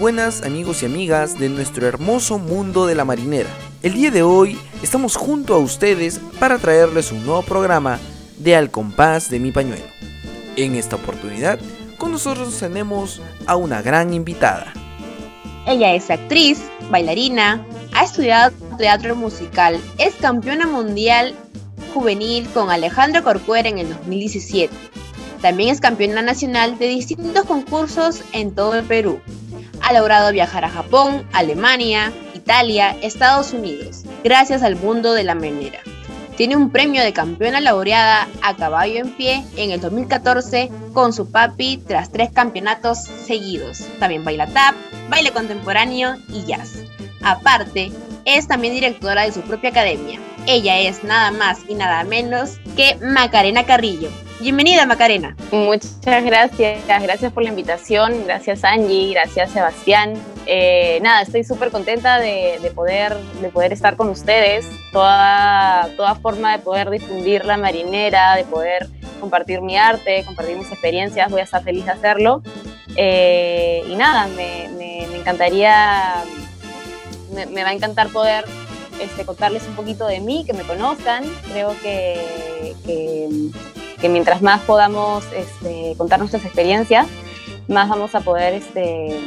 Buenas amigos y amigas de nuestro hermoso mundo de la marinera. El día de hoy estamos junto a ustedes para traerles un nuevo programa de Al compás de mi pañuelo. En esta oportunidad, con nosotros tenemos a una gran invitada. Ella es actriz, bailarina, ha estudiado teatro musical, es campeona mundial juvenil con Alejandro Corcuera en el 2017. También es campeona nacional de distintos concursos en todo el Perú. Ha logrado viajar a Japón, Alemania, Italia, Estados Unidos, gracias al mundo de la menera. Tiene un premio de campeona laureada a caballo en pie en el 2014 con su papi tras tres campeonatos seguidos. También baila tap, baile contemporáneo y jazz. Aparte, es también directora de su propia academia. Ella es nada más y nada menos que Macarena Carrillo. Bienvenida Macarena. Muchas gracias, gracias por la invitación, gracias Angie, gracias Sebastián. Eh, nada, estoy súper contenta de, poder, de poder estar con ustedes, toda, toda forma de poder difundir la marinera, de poder compartir mi arte, compartir mis experiencias, voy a estar feliz de hacerlo. Eh, y nada, me, encantaría me, va a encantar poder este, contarles un poquito de mí, que me conozcan. Creo que, mientras más podamos este, contar nuestras experiencias, más vamos a poder este,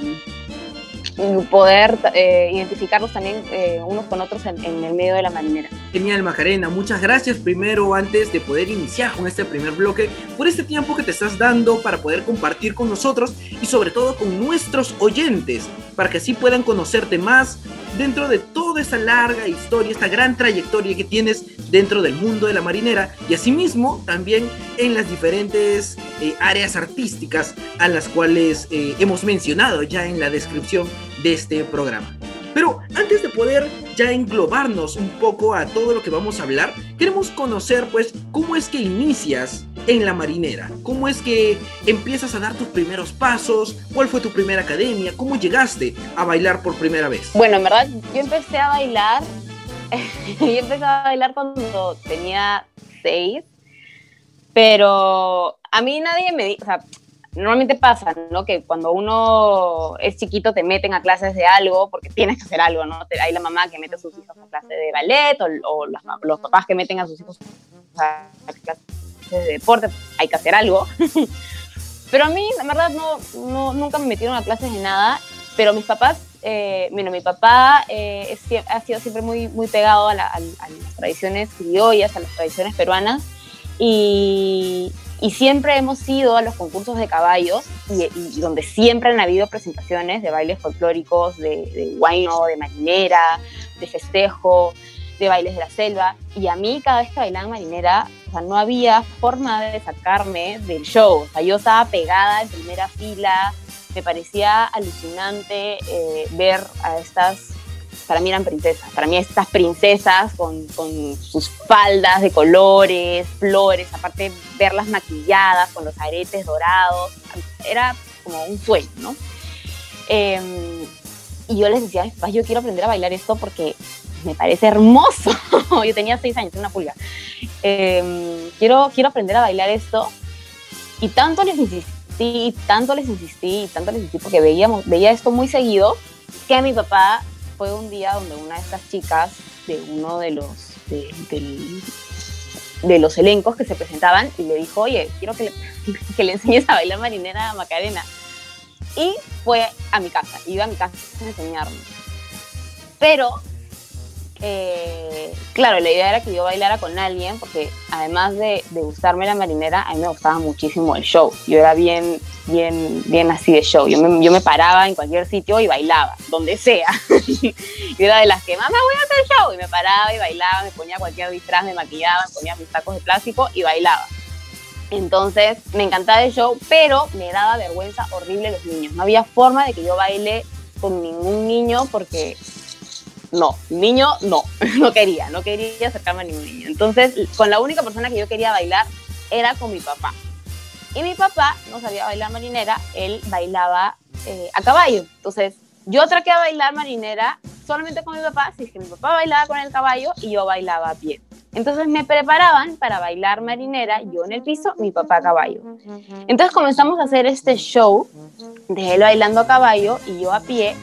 poder eh, identificarlos también eh, unos con otros en, el medio de la marinera. Genial, Macarena. Muchas gracias primero, antes de poder iniciar con este primer bloque, por este tiempo que te estás dando para poder compartir con nosotros y sobre todo con nuestros oyentes, para que así puedan conocerte más dentro de toda esa larga historia, esta gran trayectoria que tienes dentro del mundo de la marinera y asimismo también en las diferentes eh, áreas artísticas a las cuales hemos mencionado ya en la descripción de este programa. Pero antes de poder ya englobarnos un poco a todo lo que vamos a hablar, queremos conocer pues cómo es que inicias en la marinera, cómo es que empiezas a dar tus primeros pasos, cuál fue tu primera academia, cómo llegaste a bailar por primera vez. Bueno, en verdad yo empecé a bailar, yo empecé a bailar cuando tenía seis, pero a mí nadie me dijo, o sea, normalmente pasa, ¿no? Que cuando uno es chiquito te meten a clases de algo porque tienes que hacer algo, ¿no? Hay la mamá que mete a sus hijos a clases de ballet o, los, papás que meten a sus hijos a clases de deporte, hay que hacer algo. pero a mí, la verdad, no, nunca me metieron a clases de nada, pero mis papás, eh, bueno, mi papá eh, ha sido siempre muy, muy pegado a, a las tradiciones criollas, a las tradiciones peruanas, y, y siempre hemos ido a los concursos de caballos y, donde siempre han habido presentaciones de bailes folclóricos, de, de guayno, de marinera, de festejo, de bailes de la selva. Y a mí cada vez que bailaba marinera, o sea, no había forma de sacarme del show. O sea, yo estaba pegada en primera fila. Me parecía alucinante eh, ver a estas para mí eran princesas. Para mí estas princesas con, sus faldas de colores, flores, aparte verlas maquilladas con los aretes dorados, era como un sueño, ¿no? Em, y yo les decía, yo quiero aprender a bailar esto porque me parece hermoso. yo tenía seis años, una pulga. Em, quiero, quiero aprender a bailar esto. Y tanto les insistí, tanto les insistí, tanto les insistí, porque veíamos, veía esto muy seguido, que mi papá fue un día donde una de estas chicas de uno de los, de, los elencos que se presentaban y le dijo, oye, quiero que que le enseñes a bailar marinera a Macarena. Y fue a mi casa, iba a mi casa a enseñarme. Pero eh, claro, la idea era que yo bailara con alguien, porque además de, gustarme la marinera, a mí me gustaba muchísimo el show. Yo era bien, bien, bien así de show. Yo me, yo me paraba en cualquier sitio y bailaba, donde sea. yo era de las que, mamá, voy a hacer show. Y me paraba y bailaba, me ponía cualquier disfraz, me maquillaba, me ponía mis tacos de plástico y bailaba. Entonces me encantaba el show, pero me daba vergüenza horrible los niños. No había forma de que yo baile con ningún niño porque no, niño no, no quería, no quería acercarme a ningún niño. Entonces, con la única persona que yo quería bailar era con mi papá. Y mi papá no sabía bailar marinera, él bailaba eh, a caballo. Entonces, yo traté a bailar marinera solamente con mi papá, si es que mi papá bailaba con el caballo y yo bailaba a pie. Entonces me preparaban para bailar marinera, yo en el piso, mi papá a caballo. Entonces comenzamos a hacer este show de él bailando a caballo y yo a pie,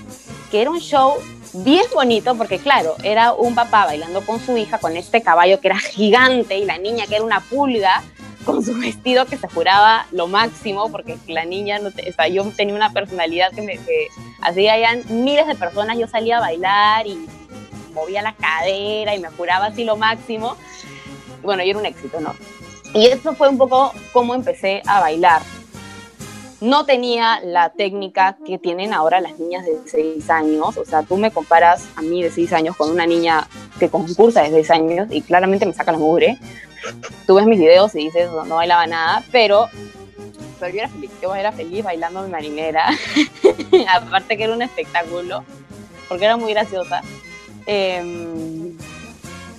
que era un show bien bonito porque claro, era un papá bailando con su hija con este caballo que era gigante y la niña que era una pulga con su vestido que se juraba lo máximo porque la niña, no o yo tenía una personalidad que me que hacía miles de personas, yo salía a bailar y movía la cadera y me juraba así lo máximo. Bueno, yo era un éxito, ¿no? Y eso fue un poco como empecé a bailar no tenía la técnica que tienen ahora las niñas de 6 años. O sea, tú me comparas a mí de 6 años con una niña que concursa de 6 años y claramente me saca la mugre. Tú ves mis videos y dices, no, bailaba nada, pero, pero yo era feliz. Yo era feliz bailando mi marinera. Aparte que era un espectáculo, porque era muy graciosa. Em,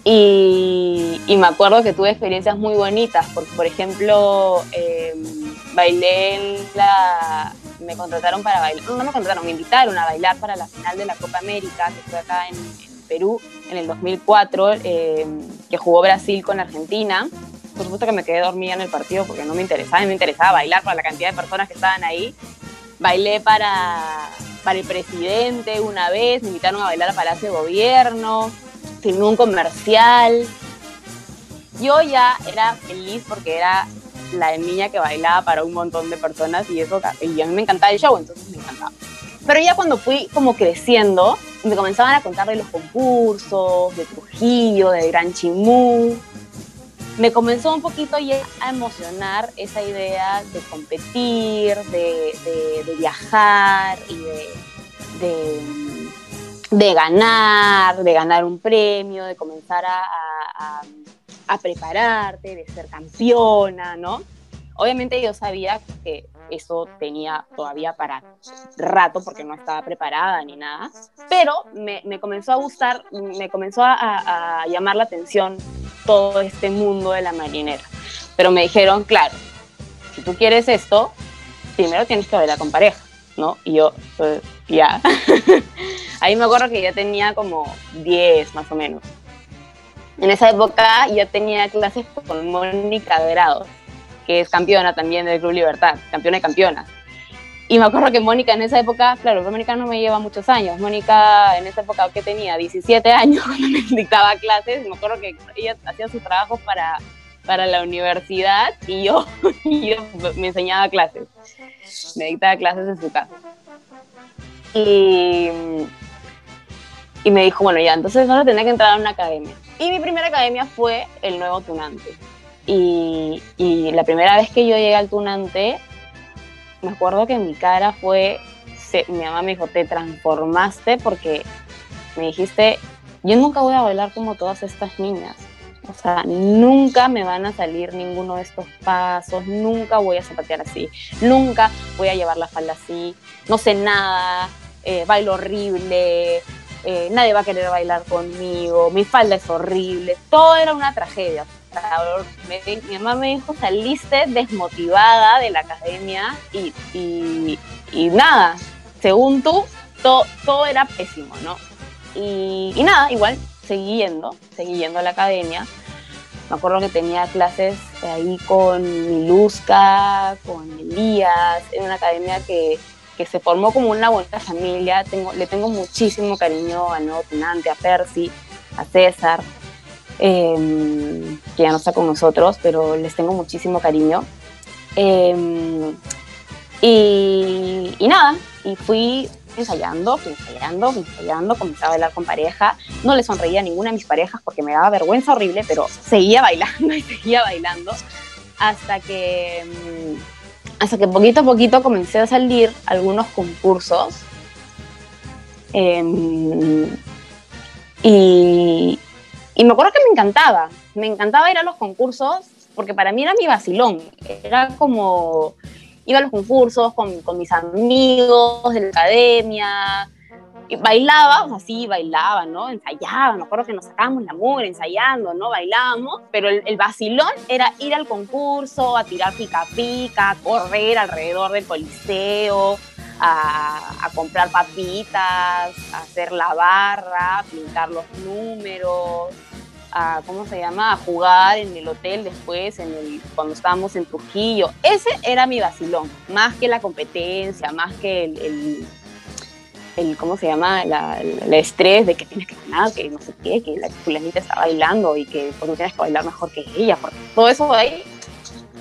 y, me acuerdo que tuve experiencias muy bonitas, porque por ejemplo, em, bailé en la... Me contrataron para bailar, no, me contrataron, me invitaron a bailar para la final de la Copa América, que fue acá en, Perú en el 2004, em, que jugó Brasil con Argentina. Por supuesto que me quedé dormida en el partido porque no me interesaba, me interesaba bailar para la cantidad de personas que estaban ahí. Bailé para, para el presidente una vez, me invitaron a bailar a Palacio de Gobierno filmé un comercial. Yo ya era feliz porque era la niña que bailaba para un montón de personas y eso y a mí me encantaba el show, entonces me encantaba. Pero ya cuando fui como creciendo, me comenzaban a contar de los concursos, de Trujillo, de Gran Chimú, me comenzó un poquito ya a emocionar esa idea de competir, de, viajar y de ganar, de ganar un premio, de comenzar a, a, prepararte, de ser campeona, ¿no? Obviamente yo sabía que eso tenía todavía para rato porque no estaba preparada ni nada, pero me, me comenzó a gustar, me comenzó a, a, llamar la atención todo este mundo de la marinera. Pero me dijeron, claro, si tú quieres esto, primero tienes que bailar con pareja, ¿no? Y yo, pues, ya. Ahí me acuerdo que ya tenía como 10 más o menos. En esa época ya tenía clases con Mónica Grado, que es campeona también del Club Libertad, campeona y campeona. Y me acuerdo que Mónica en esa época, claro, Mónica no me lleva muchos años. Mónica en esa época que tenía 17 años cuando me dictaba clases, me acuerdo que ella hacía sus trabajos para, para la universidad y yo, y yo me enseñaba clases. Me dictaba clases en su casa. Y y me dijo, bueno, ya, entonces vas a tener que entrar a una academia. Y mi primera academia fue el Nuevo Tunante. Y, y la primera vez que yo llegué al Tunante, me acuerdo que mi cara fue, mi mamá me dijo, te transformaste porque me dijiste, yo nunca voy a bailar como todas estas niñas. O sea, nunca me van a salir ninguno de estos pasos, nunca voy a zapatear así, nunca voy a llevar la falda así, no sé nada, eh, bailo horrible, eh, nadie va a querer bailar conmigo, mi falda es horrible, todo era una tragedia. Mi mamá me dijo, saliste desmotivada de la academia y, y, nada, según tú, todo era pésimo, ¿no? Y, nada, igual, seguí yendo, seguí yendo a la academia. Me acuerdo que tenía clases ahí con Miluska, con Elías, en una academia que se formó como una buena familia. Tengo, le tengo muchísimo cariño a Nuevo Tunante, a Percy, a César, em, que ya no está con nosotros, pero les tengo muchísimo cariño. Em, y, nada, y fui ensayando, fui ensayando, fui ensayando, comencé a bailar con pareja. No le sonreía a ninguna de mis parejas porque me daba vergüenza horrible, pero seguía bailando y seguía bailando hasta que em, hasta que poquito a poquito comencé a salir algunos concursos. Em, y, me acuerdo que me encantaba, me encantaba ir a los concursos porque para mí era mi vacilón, era como, iba a los concursos con, con mis amigos de la academia, bailaba, o sea, sí, bailaba, ¿no? Ensayaba, me acuerdo que nos sacábamos la mugre ensayando, ¿no? Bailábamos, pero el, el, vacilón era ir al concurso, a tirar pica pica, a correr alrededor del coliseo, a, comprar papitas, a hacer la barra, pintar los números. A, ¿cómo se llama? A jugar en el hotel después, en el, cuando estábamos en Trujillo. Ese era mi vacilón, más que la competencia, más que el, el, ¿cómo se llama? el estrés de que tienes que ganar, que no sé qué, que la fulanita está bailando y que tú tienes que bailar mejor que ella, porque todo eso ahí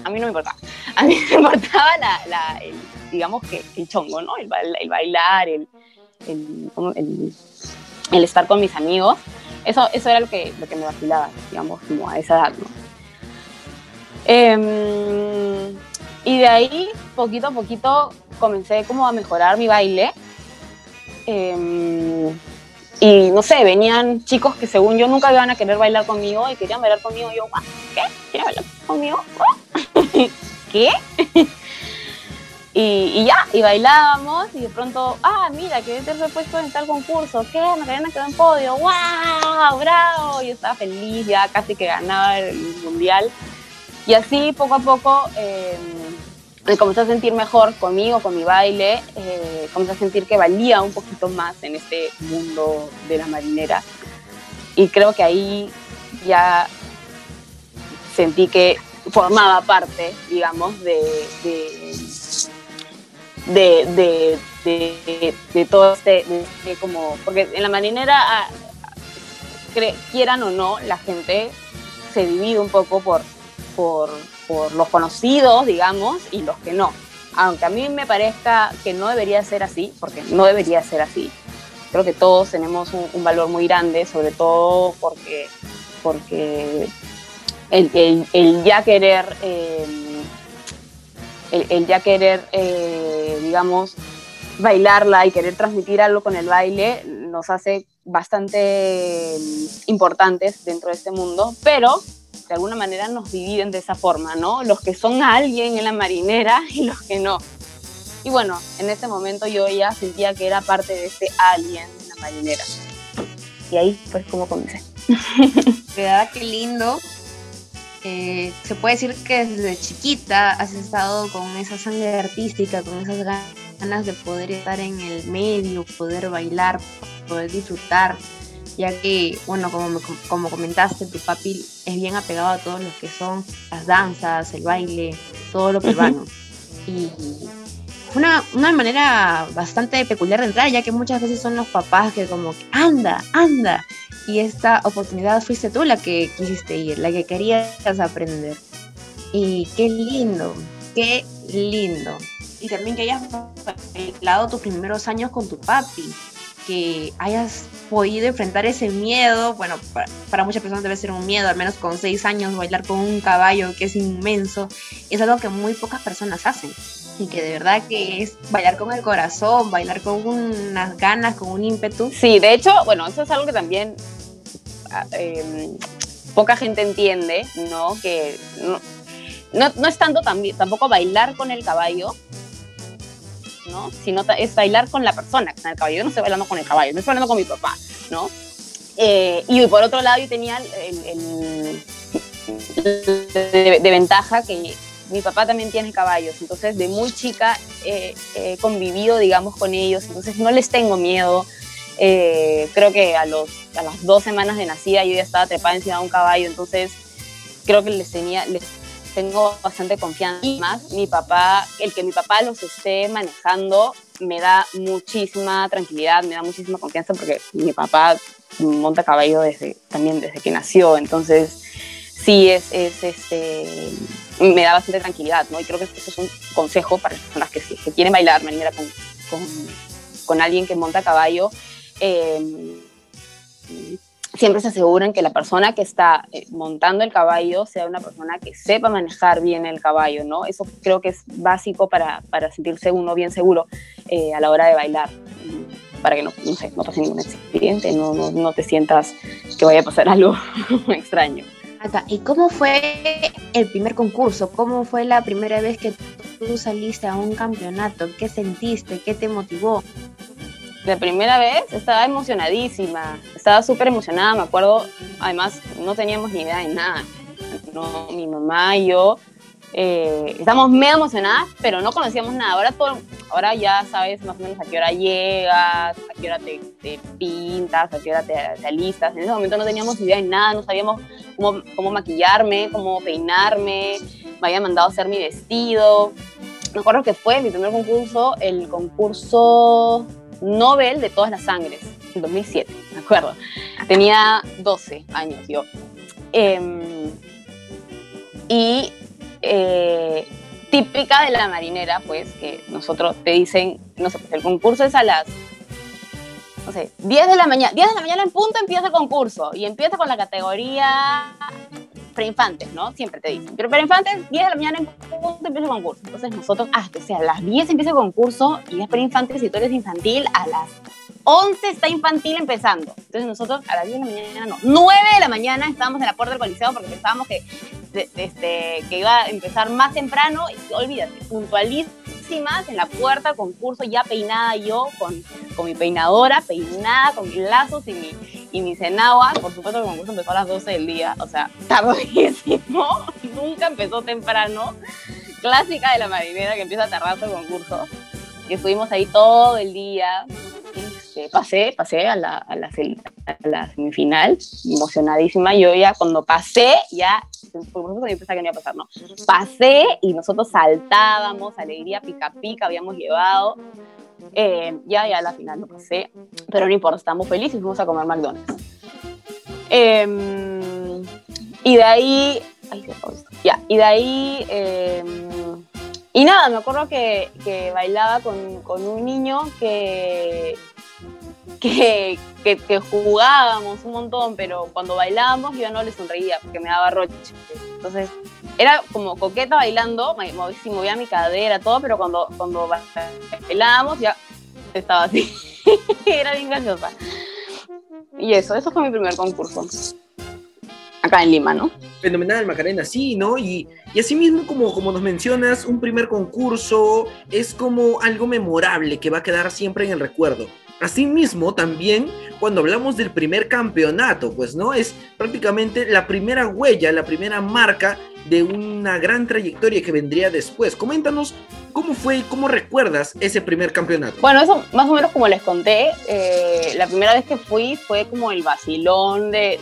a mí no me importaba. A mí me importaba la, el, digamos que el chongo, ¿no? El, el bailar, el, el, el, estar con mis amigos. Eso, eso era lo que, lo que me vacilaba, digamos, como a esa edad. Em, y de ahí, poquito a poquito, comencé como a mejorar mi baile. Em, y no sé, venían chicos que según yo nunca iban a querer bailar conmigo y querían bailar conmigo. Y yo, ¿qué? ¿Quieres bailar conmigo? ¿Qué? y, ya, y bailábamos y de pronto, ah, mira, que tercer puesto en tal concurso, ¿qué? Macarena quedó en podio, ¡wow! ¡Bravo! Yo estaba feliz, ya casi que ganaba el mundial. Y así, poco a poco, eh, me comencé a sentir mejor conmigo, con mi baile, eh, comencé a sentir que valía un poquito más en este mundo de la marinera. Y creo que ahí ya sentí que formaba parte, digamos, de, de, todo este, como, porque en la marinera, ah, quieran o no, la gente se divide un poco por, por, por los conocidos, digamos, y los que no. Aunque a mí me parezca que no debería ser así, porque no debería ser así. Creo que todos tenemos un, valor muy grande, sobre todo porque, porque el, ya querer, em, el, ya querer, eh, digamos, bailarla y querer transmitir algo con el baile nos hace bastante em, importantes dentro de este mundo, pero de alguna manera nos dividen de esa forma, ¿no? Los que son alguien en la marinera y los que no. Y bueno, en ese momento yo ya sentía que era parte de ese alguien en la marinera. Y ahí pues como comencé. Qué lindo eh, se puede decir que desde chiquita has estado con esa sangre artística, con esas ganas de poder estar en el medio, poder bailar, poder disfrutar, ya que, bueno, como, como comentaste, tu papi es bien apegado a todo lo que son las danzas, el baile, todo lo peruano. Y fue una, una, manera bastante peculiar de entrar, ya que muchas veces son los papás que como, anda, anda, y esta oportunidad fuiste tú la que quisiste ir, la que querías aprender. Y qué lindo, qué lindo. Y también que hayas bailado tus primeros años con tu papi, que hayas podido enfrentar ese miedo. Bueno, para, muchas personas debe ser un miedo, al menos con seis años, bailar con un caballo que es inmenso. Es algo que muy pocas personas hacen. Y que de verdad que es bailar con el corazón, bailar con unas ganas, con un ímpetu. Sí, de hecho, bueno, eso es algo que también Em, poca gente entiende, ¿no? Que no, no, es tanto tampoco bailar con el caballo, ¿no? Sino es bailar con la persona el caballo. Yo no estoy bailando con el caballo, no estoy bailando con mi papá, ¿no? Eh, y por otro lado yo tenía el, de, ventaja que mi papá también tiene caballos, entonces de muy chica he convivido, digamos, con ellos, entonces no les tengo miedo, eh, creo que a, los, a las dos semanas de nacida yo ya estaba trepada encima de un caballo, entonces creo que les, tenía, les tengo bastante confianza. Y más, mi papá, el que mi papá los esté manejando me da muchísima tranquilidad, me da muchísima confianza porque mi papá monta caballo desde, también desde que nació, entonces sí es, es este, me da bastante tranquilidad, ¿no? Y creo que eso es un consejo para las personas que, que quieren bailar marinera con, con, con alguien que monta caballo, Em, siempre se aseguran que la persona que está eh, montando el caballo sea una persona que sepa manejar bien el caballo, ¿no? Eso creo que es básico para, para sentirse uno bien seguro eh, a la hora de bailar, para que no, no, sé, no pase ningún accidente, no, no, no, te sientas que vaya a pasar algo extraño. ¿y cómo fue el primer concurso? ¿Cómo fue la primera vez que tú saliste a un campeonato? ¿Qué sentiste? ¿Qué te motivó? De primera vez estaba emocionadísima, estaba súper emocionada, me acuerdo, además no teníamos ni idea de nada, no, mi mamá y yo eh, estábamos medio emocionadas, pero no conocíamos nada, ahora todo, Ahora ya sabes más o menos a qué hora llegas, a qué hora te, pintas, a qué hora te, alistas. En ese momento no teníamos idea de nada, no sabíamos cómo, cómo maquillarme, cómo peinarme, me había mandado a hacer mi vestido. Me acuerdo que fue mi primer concurso, el concurso Nobel de todas las sangres, en 2007, me acuerdo. Tenía 12 años yo. Em, y eh, típica de la marinera, pues, que nosotros te dicen, no sé, pues el concurso es a las, no sé, 10 de la mañana, 10 de la mañana en punto empieza el concurso y empieza con la categoría preinfantes, ¿no? Siempre te dicen, pero preinfantes, 10 de la mañana empieza el concurso. Entonces nosotros, ah, o sea, a las 10 empieza el concurso y es preinfantes y tú eres infantil, a las 11 está infantil empezando. Entonces nosotros a las 10 de la mañana, no, 9 de la mañana estábamos en la puerta del coliseo porque pensábamos que, este, que iba a empezar más temprano. Y olvídate, puntualísimas en la puerta, concurso ya peinada yo con, con mi peinadora, peinada, con mis lazos y mi, y mi cenagua. Por supuesto el concurso empezó a las 12 del día, o sea, tardísimo, nunca empezó temprano. Clásica de la marinera que empieza a tardar el concurso. Y estuvimos ahí todo el día, este, pasé, pasé a la, a, la, semifinal, emocionadísima. Yo ya cuando pasé, ya, por eso yo pensaba que no iba a pasar, ¿no? Pasé y nosotros saltábamos, alegría pica pica, habíamos llevado. Eh, ya, ya a la final no pasé, pero no importa, estamos felices, fuimos a comer McDonald's. Em, y de ahí, ya, y de ahí, em, y nada, me acuerdo que, que bailaba con, con, un niño que, que, que, jugábamos un montón, pero cuando bailábamos yo no le sonreía porque me daba roche. Entonces, era como coqueta bailando, me, movía mi cadera, todo, pero cuando, cuando bailábamos ya estaba así. era bien graciosa. Y eso, eso fue mi primer concurso. Acá en Lima, ¿no? Fenomenal, Macarena, sí, ¿no? Y, y así mismo, como, como nos mencionas, un primer concurso es como algo memorable que va a quedar siempre en el recuerdo. Asimismo, también cuando hablamos del primer campeonato, pues no es prácticamente la primera huella, la primera marca de una gran trayectoria que vendría después. Coméntanos cómo fue, cómo recuerdas ese primer campeonato. Bueno, eso más o menos como les conté, eh, la primera vez que fui fue como el vacilón de,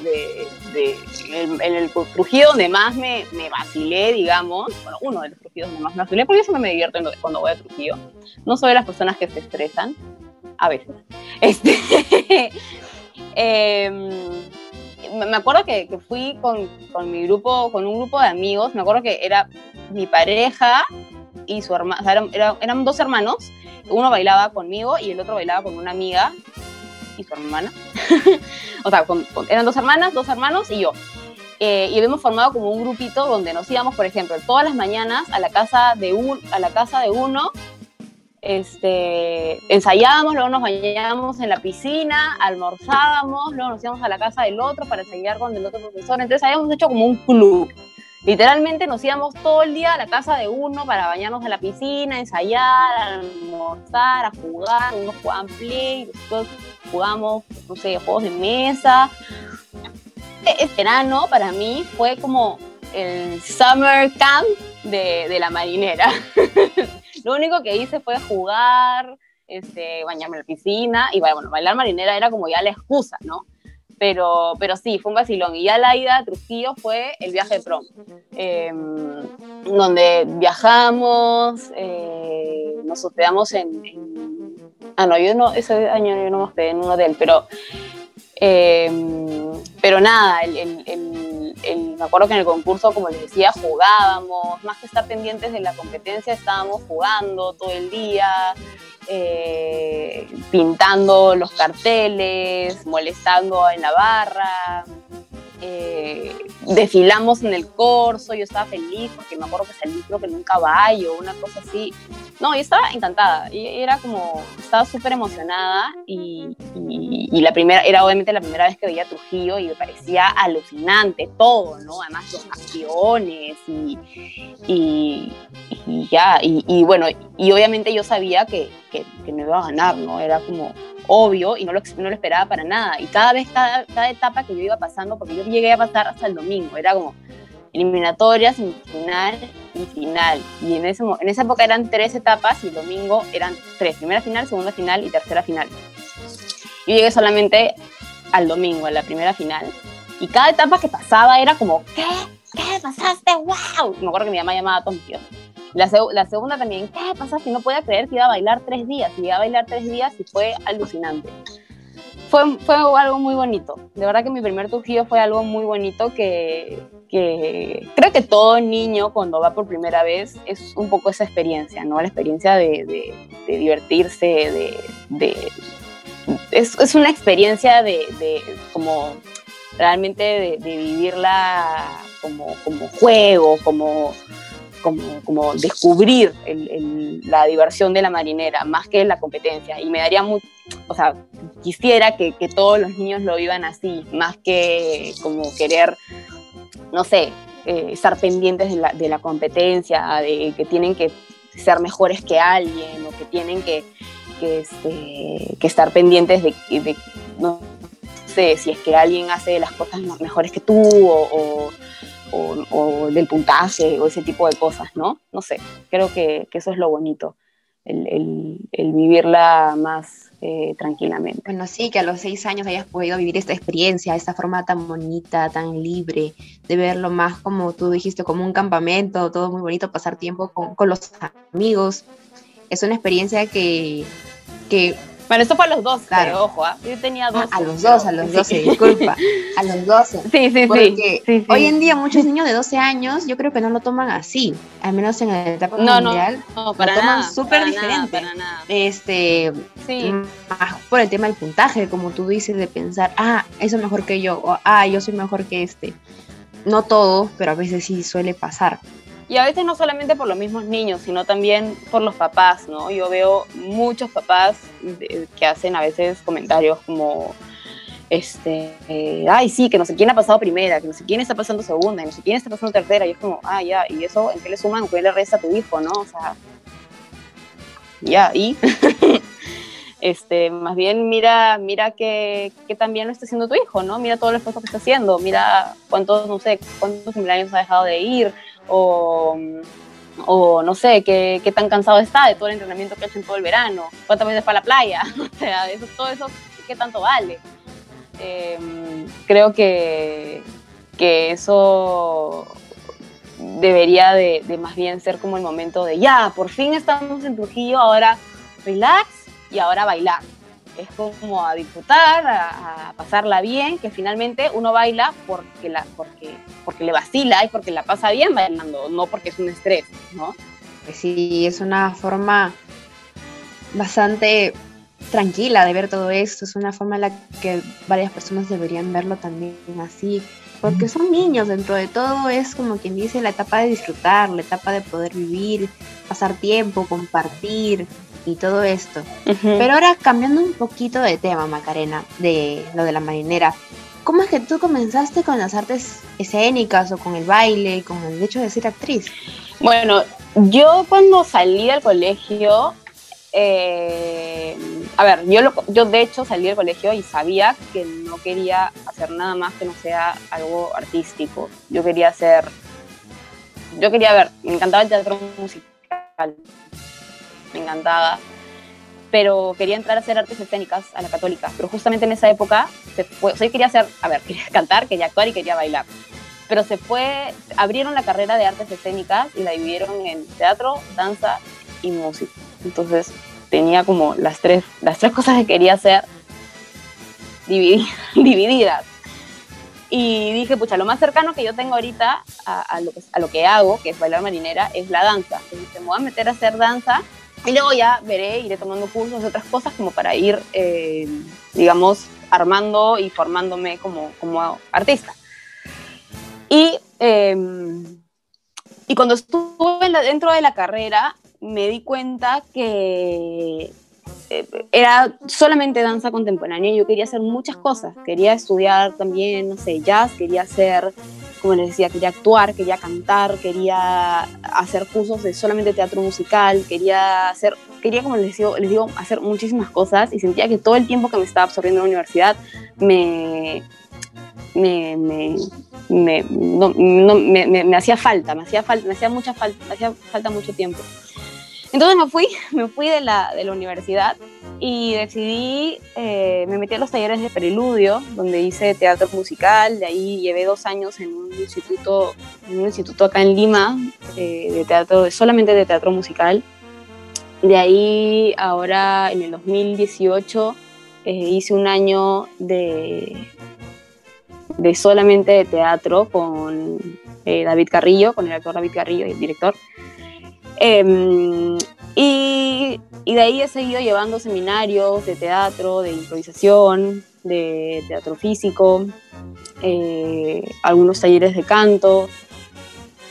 en el Trujillo donde más me, me, vacilé, digamos, bueno, uno de los Trujillos donde más me vacilé, porque yo siempre me divierto cuando voy a Trujillo. No soy de las personas que se estresan, a veces. Este, em, me acuerdo que, fui con, mi grupo, con un grupo de amigos, me acuerdo que era mi pareja y su hermana, eran, dos hermanos, uno bailaba conmigo y el otro bailaba con una amiga y su hermana. o sea, eran dos hermanas, dos hermanos y yo. Eh, y habíamos formado como un grupito donde nos íbamos, por ejemplo, todas las mañanas a la casa de, un, a la casa de uno este, ensayábamos, luego nos bañábamos en la piscina, almorzábamos, luego nos íbamos a la casa del otro para ensayar con el otro profesor. Entonces habíamos hecho como un club. Literalmente nos íbamos todo el día a la casa de uno para bañarnos en la piscina, ensayar, almorzar, a jugar. Unos jugaban play, nosotros jugamos, no sé, juegos de mesa. Este verano para mí fue como el summer camp de la marinera. Lo único que hice fue jugar, este, bañarme en la piscina y bueno, bailar marinera era como ya la excusa, ¿no? Pero, pero sí, fue un vacilón. Y ya la ida a Trujillo fue el viaje de prom, em, donde viajamos, eh, nos hospedamos en, Ah, no, yo no, ese año yo no me hospedé en un hotel, pero... Em, pero nada, el, me acuerdo que en el concurso, como les decía, jugábamos, más que estar pendientes de la competencia, estábamos jugando todo el día, eh, pintando los carteles, molestando en la barra. Eh, desfilamos en el corso, yo estaba feliz porque me acuerdo que salí creo que en un caballo, una cosa así. No, yo estaba encantada, y era como, estaba súper emocionada y, la primera, era obviamente la primera vez que veía Trujillo y me parecía alucinante todo, ¿no? Además los acciones y, y, ya, y, bueno, y obviamente yo sabía que, que, que no iba a ganar, ¿no? Era como, obvio y no lo, no lo esperaba para nada. Y cada vez, cada, cada etapa que yo iba pasando, porque yo llegué a pasar hasta el domingo, era como, eliminatorias, semifinal y final. Y en, ese, en esa época eran tres etapas y domingo eran tres, primera final, segunda final y tercera final. Yo llegué solamente al domingo, a la primera final, y cada etapa que pasaba era como, ¿qué? ¿Qué pasaste? ¡Wow! Me acuerdo que mi mamá llamaba a. La, la, segunda también, ¿qué pasaste? No podía creer que iba a bailar tres días. Y iba a bailar tres días y fue alucinante fue, fue algo muy bonito. De verdad que mi primer Trujillo fue algo muy bonito que, que, creo que todo niño cuando va por primera vez es un poco esa experiencia, ¿no? La experiencia de, divertirse, de... de es, es, una experiencia de como realmente de, vivirla como, como juego, como, como, como descubrir el, la diversión de la marinera, más que la competencia. Y me daría mucho o sea, quisiera que, todos los niños lo vivan así, más que como querer, no sé, eh, estar pendientes de la, de la, competencia, de que tienen que ser mejores que alguien o que tienen que, que, este, estar pendientes de, no sé, si es que alguien hace las cosas mejores que tú o, o, del puntaje o ese tipo de cosas, ¿no? No sé, creo que, eso es lo bonito, el, el, el vivirla más eh, tranquilamente. Bueno, sí, que a los seis años hayas podido vivir esta experiencia, esta forma tan bonita, tan libre, de verlo más como tú dijiste, como un campamento, todo muy bonito, pasar tiempo con, con los amigos. Es una experiencia que, que bueno, esto fue a los 12, claro. ojo, ¿ah? yo tenía 12. Ah, a los 12, a los 12, disculpa. A los 12. Sí, sí, porque sí, Hoy en día muchos niños de 12 años yo creo que no lo toman así, al menos en la etapa no, mundial. No, no, para lo toman súper diferente. Para nada. Este, sí. más por el tema del puntaje, como tú dices, de pensar, ah, eso es mejor que yo, o ah, yo soy mejor que este. No todo, pero a veces sí suele pasar. Y a veces no solamente por los mismos niños, sino también por los papás, ¿no? Yo veo muchos papás que hacen a veces comentarios como, este, ay, sí, que no sé quién ha pasado primera, que no sé quién está pasando segunda, que no sé quién está pasando tercera, y es como, ah, ya, y eso, ¿en qué le suman? ¿En qué le resta a tu hijo, no? O sea, ya, y... este, más bien mira, mira que, que, también lo está haciendo tu hijo, ¿no? Mira todo el esfuerzo que está haciendo, mira cuántos, no sé, cuántos cumpleaños ha dejado de ir, o, o no sé, qué, qué, tan cansado está de todo el entrenamiento que ha hecho en todo el verano, cuántas veces para la playa, o sea, eso, todo eso, qué tanto vale. Eh, creo que, que eso debería de, de, más bien ser como el momento de ya, por fin estamos en Trujillo, ahora relax y ahora bailar es como a disfrutar, a, pasarla bien, que finalmente uno baila porque, la, porque, porque le vacila y porque la pasa bien bailando, no porque es un estrés, ¿no? Sí, es una forma bastante tranquila de ver todo esto, es una forma en la que varias personas deberían verlo también así, porque son niños, dentro de todo es como quien dice la etapa de disfrutar, la etapa de poder vivir, pasar tiempo, compartir, y todo esto. Uh -huh. Pero ahora cambiando un poquito de tema, Macarena, de lo de la marinera, ¿cómo es que tú comenzaste con las artes escénicas o con el baile, con el hecho de ser actriz? Bueno, yo cuando salí del colegio, eh, a ver, yo, lo, yo de hecho salí del colegio y sabía que no quería hacer nada más que no sea algo artístico. Yo quería hacer, yo quería ver, me encantaba el teatro musical me encantaba, pero quería entrar a hacer artes escénicas a la católica, pero justamente en esa época se fue, o sea, yo quería hacer, a ver, quería cantar, quería actuar y quería bailar, pero se fue, abrieron la carrera de artes escénicas y la dividieron en teatro, danza y música, entonces tenía como las tres, las tres cosas que quería hacer divididas. Y dije, pucha, lo más cercano que yo tengo ahorita a, a, lo, a lo que hago, que es bailar marinera, es la danza. Entonces me voy a meter a hacer danza y luego ya veré, iré tomando cursos de otras cosas como para ir, eh, digamos, armando y formándome como, como artista. Y, eh, y cuando estuve dentro de la carrera, me di cuenta que era solamente danza contemporánea. Yo quería hacer muchas cosas. Quería estudiar también, no sé, jazz, quería hacer, como les decía, quería actuar, quería cantar, quería hacer cursos de solamente teatro musical, quería hacer, quería, como les digo, les digo, hacer muchísimas cosas y sentía que todo el tiempo que me estaba absorbiendo en la universidad me, me, me, me, no, hacía falta, me hacía falta, me hacía mucha falta, me hacía falta mucho tiempo. Entonces me fui, me fui de la, de la universidad y decidí, eh, me metí a los talleres de preludio, donde hice teatro musical, de ahí llevé dos años en un instituto, en un instituto acá en Lima, eh, de teatro, solamente de teatro musical. De ahí, ahora en el 2018, eh, hice un año de, de solamente de teatro con David Carrillo, con el actor David Carrillo, el director. Em, y, de ahí he seguido llevando seminarios de teatro, de improvisación, de teatro físico, eh, algunos talleres de canto.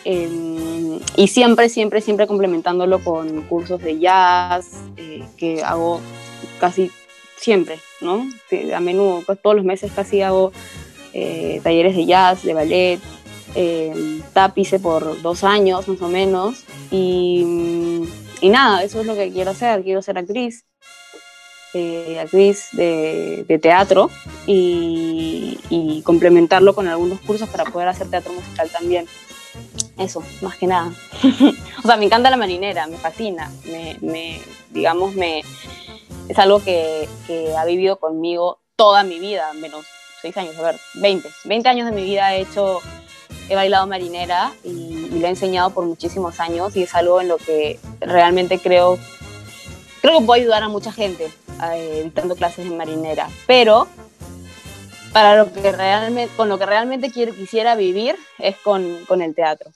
Em, y siempre, siempre, siempre complementándolo con cursos de jazz, eh, que hago casi siempre, ¿no? A menudo, pues, todos los meses casi hago eh, talleres de jazz, de ballet, eh, por dos años más o menos. Y, y, nada, eso es lo que quiero hacer. Quiero ser actriz, eh, actriz de, teatro y, complementarlo con algunos cursos para poder hacer teatro musical también. Eso, más que nada. o sea, me encanta la marinera, me fascina, me, me digamos, me, es algo que, que ha vivido conmigo toda mi vida, menos seis años, a ver, 20, 20 años de mi vida he hecho he bailado marinera y, lo he enseñado por muchísimos años y es algo en lo que realmente creo, creo que puedo ayudar a mucha gente eh, dando clases de marinera, pero para lo que realmente, con lo que realmente quisiera vivir es con, el teatro.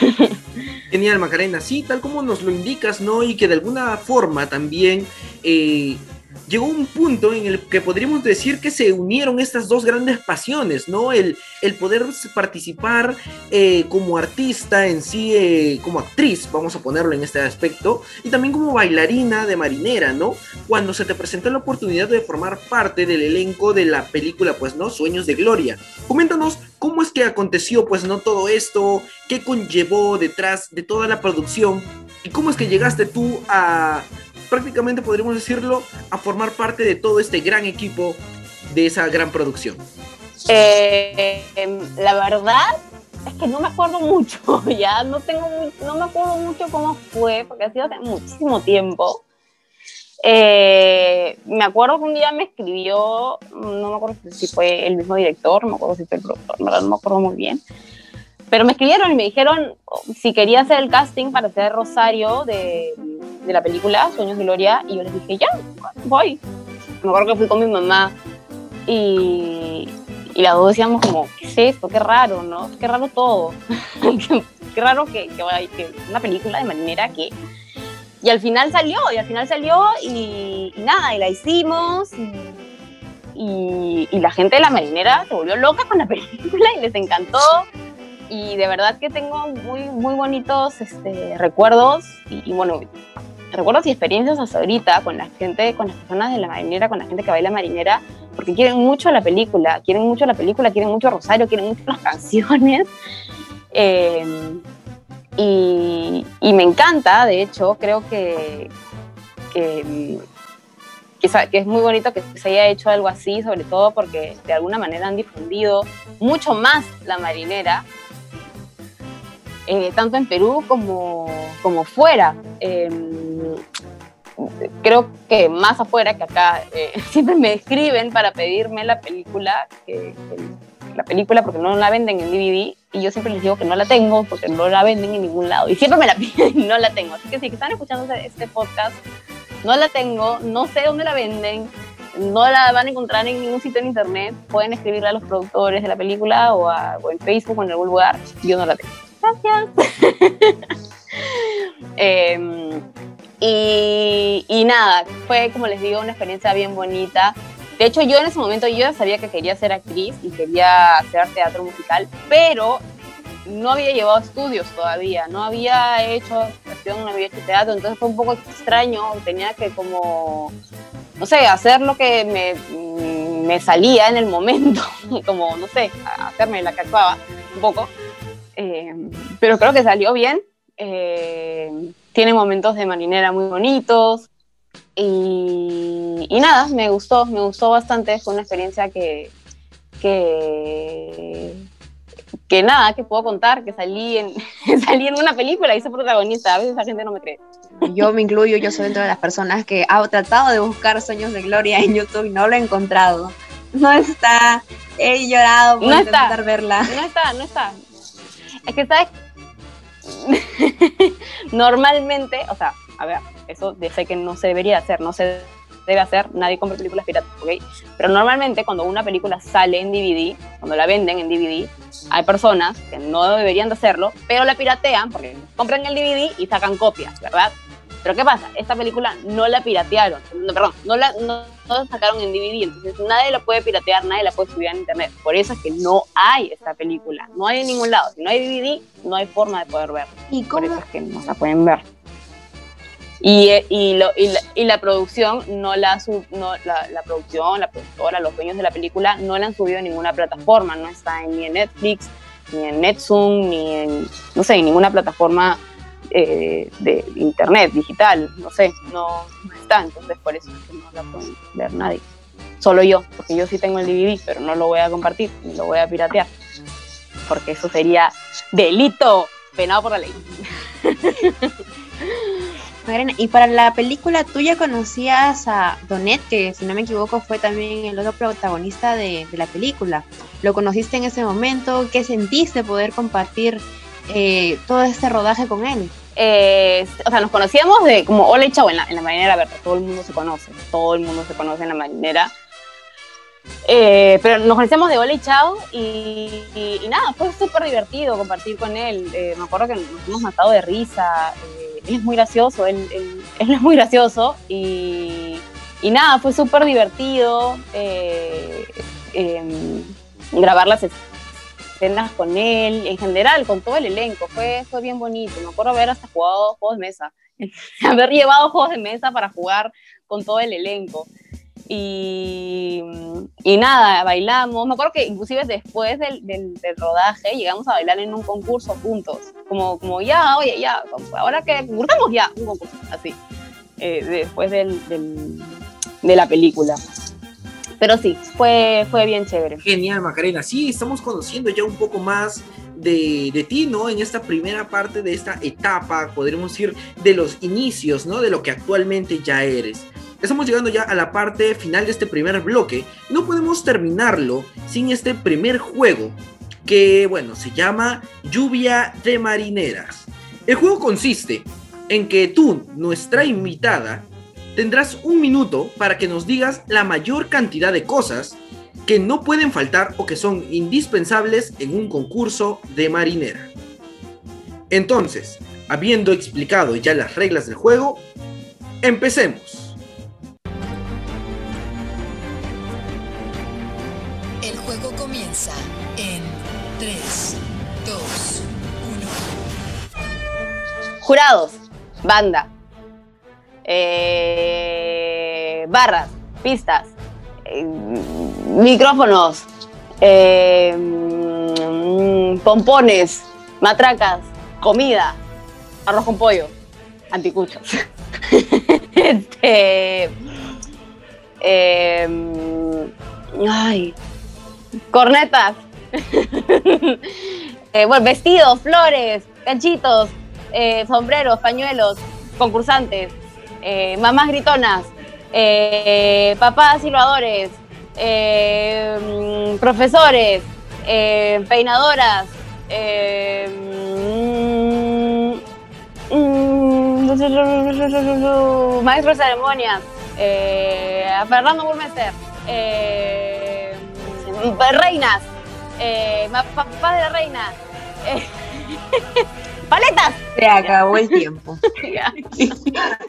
Genial, Macarena. Sí, tal como nos lo indicas, ¿no? Y que de alguna forma también eh, llegó un punto en el que podríamos decir que se unieron estas dos grandes pasiones, ¿no? El, poder participar eh, como artista en sí, eh, como actriz, vamos a ponerlo en este aspecto, y también como bailarina de marinera, ¿no? Cuando se te presentó la oportunidad de formar parte del elenco de la película, pues, ¿no? Sueños de Gloria. Coméntanos cómo es que aconteció, pues, ¿no? Todo esto, qué conllevó detrás de toda la producción y cómo es que llegaste tú a prácticamente podríamos decirlo, a formar parte de todo este gran equipo de esa gran producción? Eh, la verdad es que no me acuerdo mucho, ya no tengo, no me acuerdo mucho cómo fue, porque ha sido hace muchísimo tiempo. Eh, me acuerdo que un día me escribió, no me acuerdo si fue el mismo director, no me acuerdo si fue el productor, no me acuerdo muy bien, pero me escribieron y me dijeron si quería hacer el casting para hacer Rosario de, de la película Sueños de Gloria y yo les dije, ya, voy. Me acuerdo que fui con mi mamá y, y las dos decíamos como, ¿qué es esto? Qué raro, ¿no? Qué raro todo. qué raro que, que, una película de marinera que... Y al final salió, y al final salió y, nada, y la hicimos y, y, la gente de la marinera se volvió loca con la película y les encantó y de verdad que tengo muy, muy bonitos este, recuerdos y, bueno, recuerdos y experiencias hasta ahorita con la gente, con las personas de la marinera, con la gente que baila marinera, porque quieren mucho la película, quieren mucho la película, quieren mucho Rosario, quieren mucho las canciones. Em, y, y, me encanta, de hecho, creo que, que, que, es muy bonito que se haya hecho algo así, sobre todo porque de alguna manera han difundido mucho más la marinera eh, tanto en Perú como, como fuera. Em, creo que más afuera que acá, eh, siempre me escriben para pedirme la película, la película porque no la venden en DVD y yo siempre les digo que no la tengo porque no la venden en ningún lado y siempre me la piden y no la tengo. Así que si están escuchando este podcast, no la tengo, no sé dónde la venden, no la van a encontrar en ningún sitio en internet, pueden escribirle a los productores de la película o, o en Facebook o en algún lugar, yo no la tengo gracias. Em, y, nada, fue como les digo, una experiencia bien bonita. De hecho, yo en ese momento yo ya sabía que quería ser actriz y quería hacer teatro musical, pero no había llevado estudios todavía, no había hecho actuación, no había hecho teatro, entonces fue un poco extraño, tenía que como, no sé, hacer lo que me, me salía en el momento, como, no sé, hacerme la que actuaba un poco. Eh, pero creo que salió bien. Eh, tiene momentos de marinera muy bonitos. Y, nada, me gustó, me gustó bastante. Fue una experiencia que, que que nada, que puedo contar, que salí en, salí en una película y soy protagonista. A veces la gente no me cree. Yo me incluyo, yo soy dentro de las personas que ha tratado de buscar Sueños de Gloria en YouTube y no lo he encontrado. No está, he llorado por No intentar está. verla. No está, no está. Es que, ¿sabes? Normalmente, o sea, a ver, eso de sé que no se debería hacer, no se debe hacer, nadie compra películas piratas, ¿ok? Pero normalmente cuando una película sale en DVD, cuando la venden en DVD, hay personas que no deberían de hacerlo, pero la piratean porque compran el DVD y sacan copias, ¿verdad? Pero ¿qué pasa? Esta película no la piratearon, no, perdón, no la, no, no la sacaron en DVD, entonces nadie la puede piratear, nadie la puede subir a internet. Por eso es que no hay esta película, no hay en ningún lado. Si no hay DVD, no hay forma de poder verla. ¿Y Por eso es que no la pueden ver. Y, eh, y, lo- y la, y la producción, no la, sub- no, la, la producción, la productora, los dueños de la película no la han subido en ninguna plataforma, no está en- ni en Netflix, ni en Netzoom, ni en, no sé, en ninguna plataforma eh, de internet, digital, no sé, no, no está, entonces por eso es que no la pueden ver nadie. Solo yo, porque yo sí tengo el DVD, pero no lo voy a compartir, ni lo voy a piratear, porque eso sería delito penado por la ley. Y para la película, ¿tú ya conocías a Donet, que si no me equivoco fue también el otro protagonista de, de la película? ¿Lo conociste en ese momento? ¿Qué sentiste poder compartir eh, todo este rodaje con él? eh, o sea, nos conocíamos de como Hola y Chao en la, en la marinera verde, todo el mundo se conoce, todo el mundo se conoce en la marinera. Eh, pero nos conocíamos de Hola y Chao y, nada, fue súper divertido compartir con él. Me acuerdo que nos hemos matado de risa, él es muy gracioso, él, es muy gracioso y, nada, fue súper divertido grabar las escenas con él, en general, con todo el elenco, fue, fue bien bonito. Me acuerdo haber hasta jugado juegos de mesa, haber llevado juegos de mesa para jugar con todo el elenco. Y, y nada, bailamos. Me acuerdo que inclusive después del, del- rodaje llegamos a bailar en un concurso juntos. Como, como ya, oye, ya, ahora que concursamos ya, un concurso, así. eh, después del- de la película. Pero sí, fue, fue bien chévere. Genial, Macarena. Sí, estamos conociendo ya un poco más de, de ti, ¿no? En esta primera parte de esta etapa, podríamos decir, de los inicios, ¿no? De lo que actualmente ya eres. Estamos llegando ya a la parte final de este primer bloque. No podemos terminarlo sin este primer juego, que, bueno, se llama Lluvia de Marineras. El juego consiste en que tú, nuestra invitada, tendrás un minuto para que nos digas la mayor cantidad de cosas que no pueden faltar o que son indispensables en un concurso de marinera. Entonces, habiendo explicado ya las reglas del juego, empecemos. El juego comienza en 3, 2, 1. Jurados, banda, eh, barras, pistas, eh, micrófonos, eh, mm, pompones, matracas, comida, arroz con pollo, anticuchos. este, eh, ay, cornetas. Bueno, vestidos, flores, ganchitos, sombreros, pañuelos, concursantes, eh, mamás gritonas, eh, papás silbadores, eh, profesores, peinadoras, mm, mm, maestros de ceremonias, Fernando Burmester, reinas, papás de la reina, paletas. Se acabó el tiempo. Ya.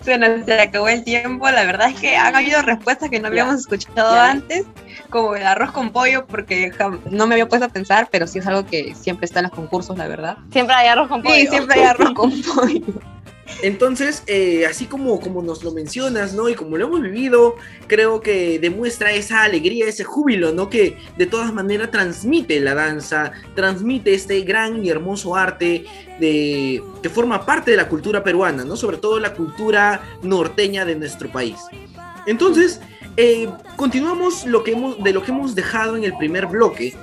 Bueno, se acabó el tiempo. La verdad es que han habido respuestas que no habíamos escuchado antes, como el arroz con pollo, porque no me había puesto a pensar, pero sí es algo que siempre está en los concursos, la verdad. Siempre hay arroz con pollo. Sí, siempre hay arroz con pollo. Entonces, eh, así como, como nos lo mencionas, ¿no? Y como lo hemos vivido, creo que demuestra esa alegría, ese júbilo, ¿no? Que de todas maneras transmite la danza, transmite este gran y hermoso arte de, que forma parte de la cultura peruana, ¿no? Sobre todo la cultura norteña de nuestro país. Entonces, eh, continuamos lo que hemos, de lo que hemos dejado en el primer bloque.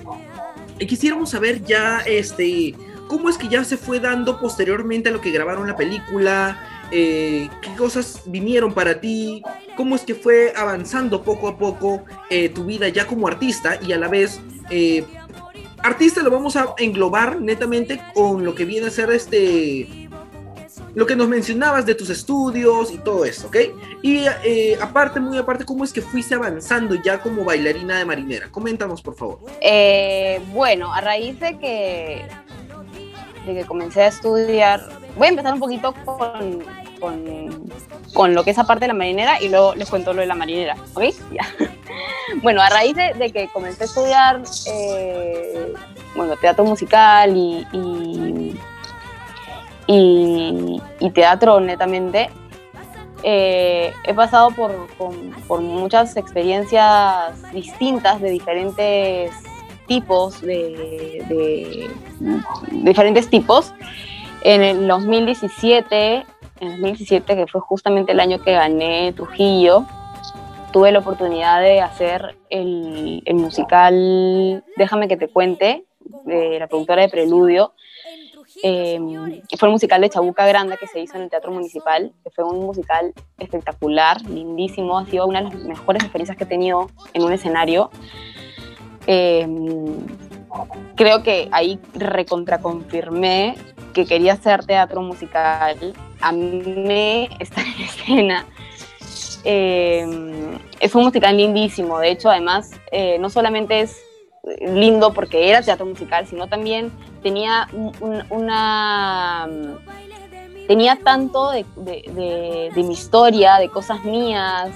Y quisiéramos saber ya, este, cómo es que ya se fue dando posteriormente a lo que grabaron la película, eh, qué cosas vinieron para ti, cómo es que fue avanzando poco a poco eh, tu vida ya como artista y a la vez eh, artista lo vamos a englobar netamente con lo que viene a ser este lo que nos mencionabas de tus estudios y todo eso, ¿ok? Y aparte, muy aparte, ¿cómo es que fuiste avanzando ya como bailarina de marinera? Coméntanos, por favor. Bueno, a raíz de que, de que comencé a estudiar, voy a empezar un poquito con, con, con lo que es aparte de la marinera y luego les cuento lo de la marinera, ¿ok? Bueno, a raíz de, de que comencé a estudiar, eh, bueno, teatro musical y, y teatro netamente, eh, he pasado por, por, muchas experiencias distintas de diferentes tipos, de, de, diferentes tipos. En el 2017, en 2017, que fue justamente el año que gané Trujillo, tuve la oportunidad de hacer el, el musical Déjame que te cuente, de la productora de Preludio, eh, fue el musical de Chabuca Grande que se hizo en el Teatro Municipal, que fue un musical espectacular, lindísimo, ha sido una de las mejores experiencias que he tenido en un escenario. Eh, creo que ahí recontraconfirmé que quería hacer teatro musical, amé estar en escena. Es un musical lindísimo, de hecho, además, eh, no solamente es lindo porque era teatro musical, sino también tenía un, una tenía tanto de, de, de, mi historia, de cosas mías,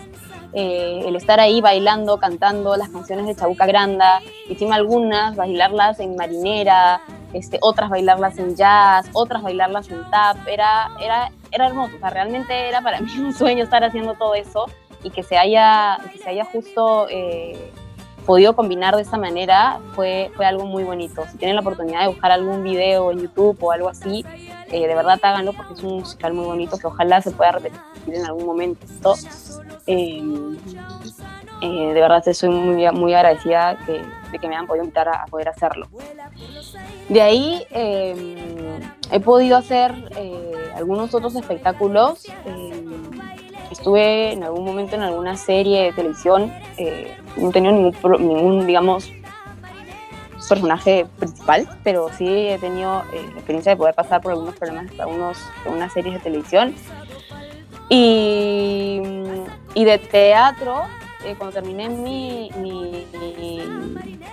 eh, el estar ahí bailando, cantando las canciones de Chabuca Granda, encima algunas bailarlas en marinera, este, otras bailarlas en jazz, otras bailarlas en tap, era, era, era hermoso, o sea, realmente era para mí un sueño estar haciendo todo eso y que se haya, que se haya justo... Eh, podido combinar de esa manera fue, fue algo muy bonito. Si tienen la oportunidad de buscar algún video en YouTube o algo así, eh, de verdad háganlo porque es un musical muy bonito que ojalá se pueda repetir en algún momento. Eh, eh, de verdad estoy muy, muy agradecida de que me hayan podido invitar a, poder hacerlo. De ahí he podido hacer algunos otros espectáculos estuve en algún momento en alguna serie de televisión, eh, no tenía ningún, ningún, digamos, personaje principal, pero sí he tenido eh, la experiencia de poder pasar por algunos problemas de algunos, algunas series de televisión. Y, y de teatro, eh, cuando terminé mi,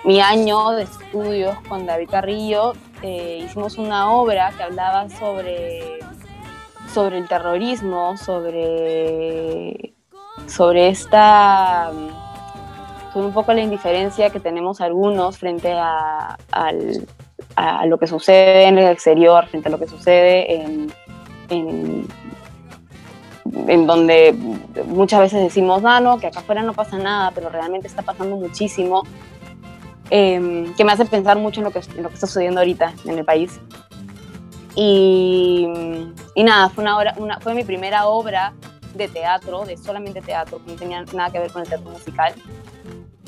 mi, año de estudios con David Carrillo, eh, hicimos una obra que hablaba sobre sobre el terrorismo, sobre, sobre esta sobre un poco la indiferencia que tenemos algunos frente a, a, a, lo que sucede en el exterior, frente a lo que sucede en, en donde muchas veces decimos, ah, no, que acá afuera no pasa nada, pero realmente está pasando muchísimo, eh, que me hace pensar mucho en lo, que, en lo que está sucediendo ahorita en el país. Y, y nada, fue, una obra, una, fue mi primera obra de teatro, de solamente teatro, no tenía nada que ver con el teatro musical.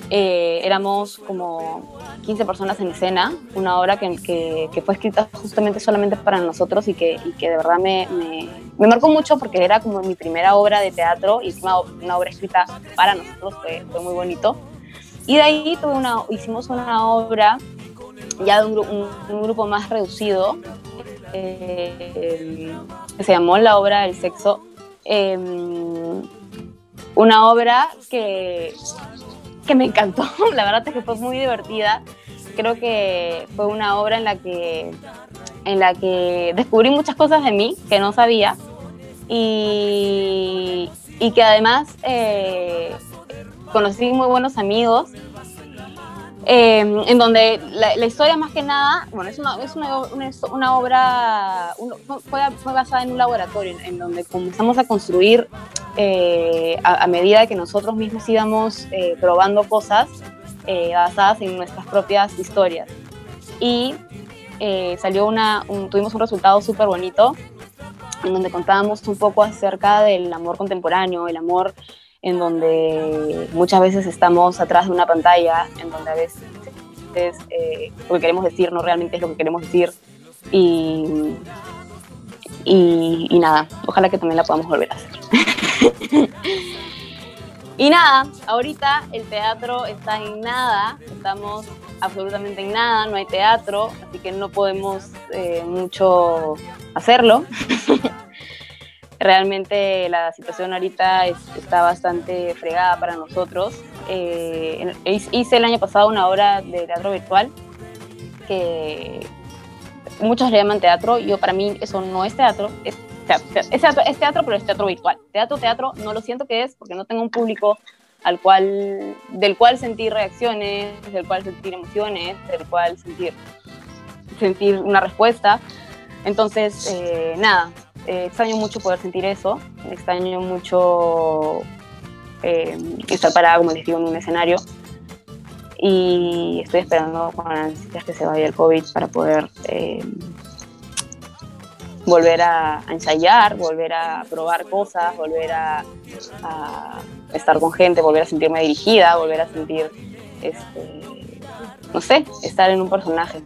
Eh, éramos como 15 personas en escena, una obra que, que, que, fue escrita justamente solamente para nosotros y que, y que de verdad me, me, me, marcó mucho porque era como mi primera obra de teatro y una, una obra escrita para nosotros, fue, fue muy bonito. Y de ahí tuve una, hicimos una obra ya de un, un, grupo más reducido, eh, se llamó La obra del sexo. Eh, una obra que, que me encantó, la verdad es que fue muy divertida. Creo que fue una obra en la que, en la que descubrí muchas cosas de mí que no sabía y, y que además eh, conocí muy buenos amigos eh, en donde la, la, historia más que nada, bueno, es una, es una, una, una obra, fue, fue, basada en un laboratorio, en, en donde comenzamos a construir eh, a, a, medida que nosotros mismos íbamos eh, probando cosas eh, basadas en nuestras propias historias. Y eh, salió una, un, tuvimos un resultado súper bonito, en donde contábamos un poco acerca del amor contemporáneo, el amor en donde muchas veces estamos atrás de una pantalla, en donde a veces eh, lo que queremos decir no realmente es lo que queremos decir. Y, y, nada, ojalá que también la podamos volver a hacer. y nada, ahorita el teatro está en nada, estamos absolutamente en nada, no hay teatro, así que no podemos eh, mucho hacerlo. Realmente la situación ahorita está bastante fregada para nosotros. Eh, hice el año pasado una obra de teatro virtual que muchos le llaman teatro. Yo para mí eso no es teatro, es teatro, es teatro, es teatro pero es teatro virtual. Teatro, teatro, no lo siento que es porque no tengo un público al cual, del cual sentir reacciones, del cual sentir emociones, del cual sentir, sentir una respuesta. Entonces, eh, nada, eh, extraño mucho poder sentir eso, extraño mucho eh, estar parada, como les digo, en un escenario. Y estoy esperando con ansias que se vaya el COVID para poder volver a, ensayar, volver a probar cosas, volver a, estar con gente, volver a sentirme dirigida, volver a sentir, este, no sé, estar en un personaje.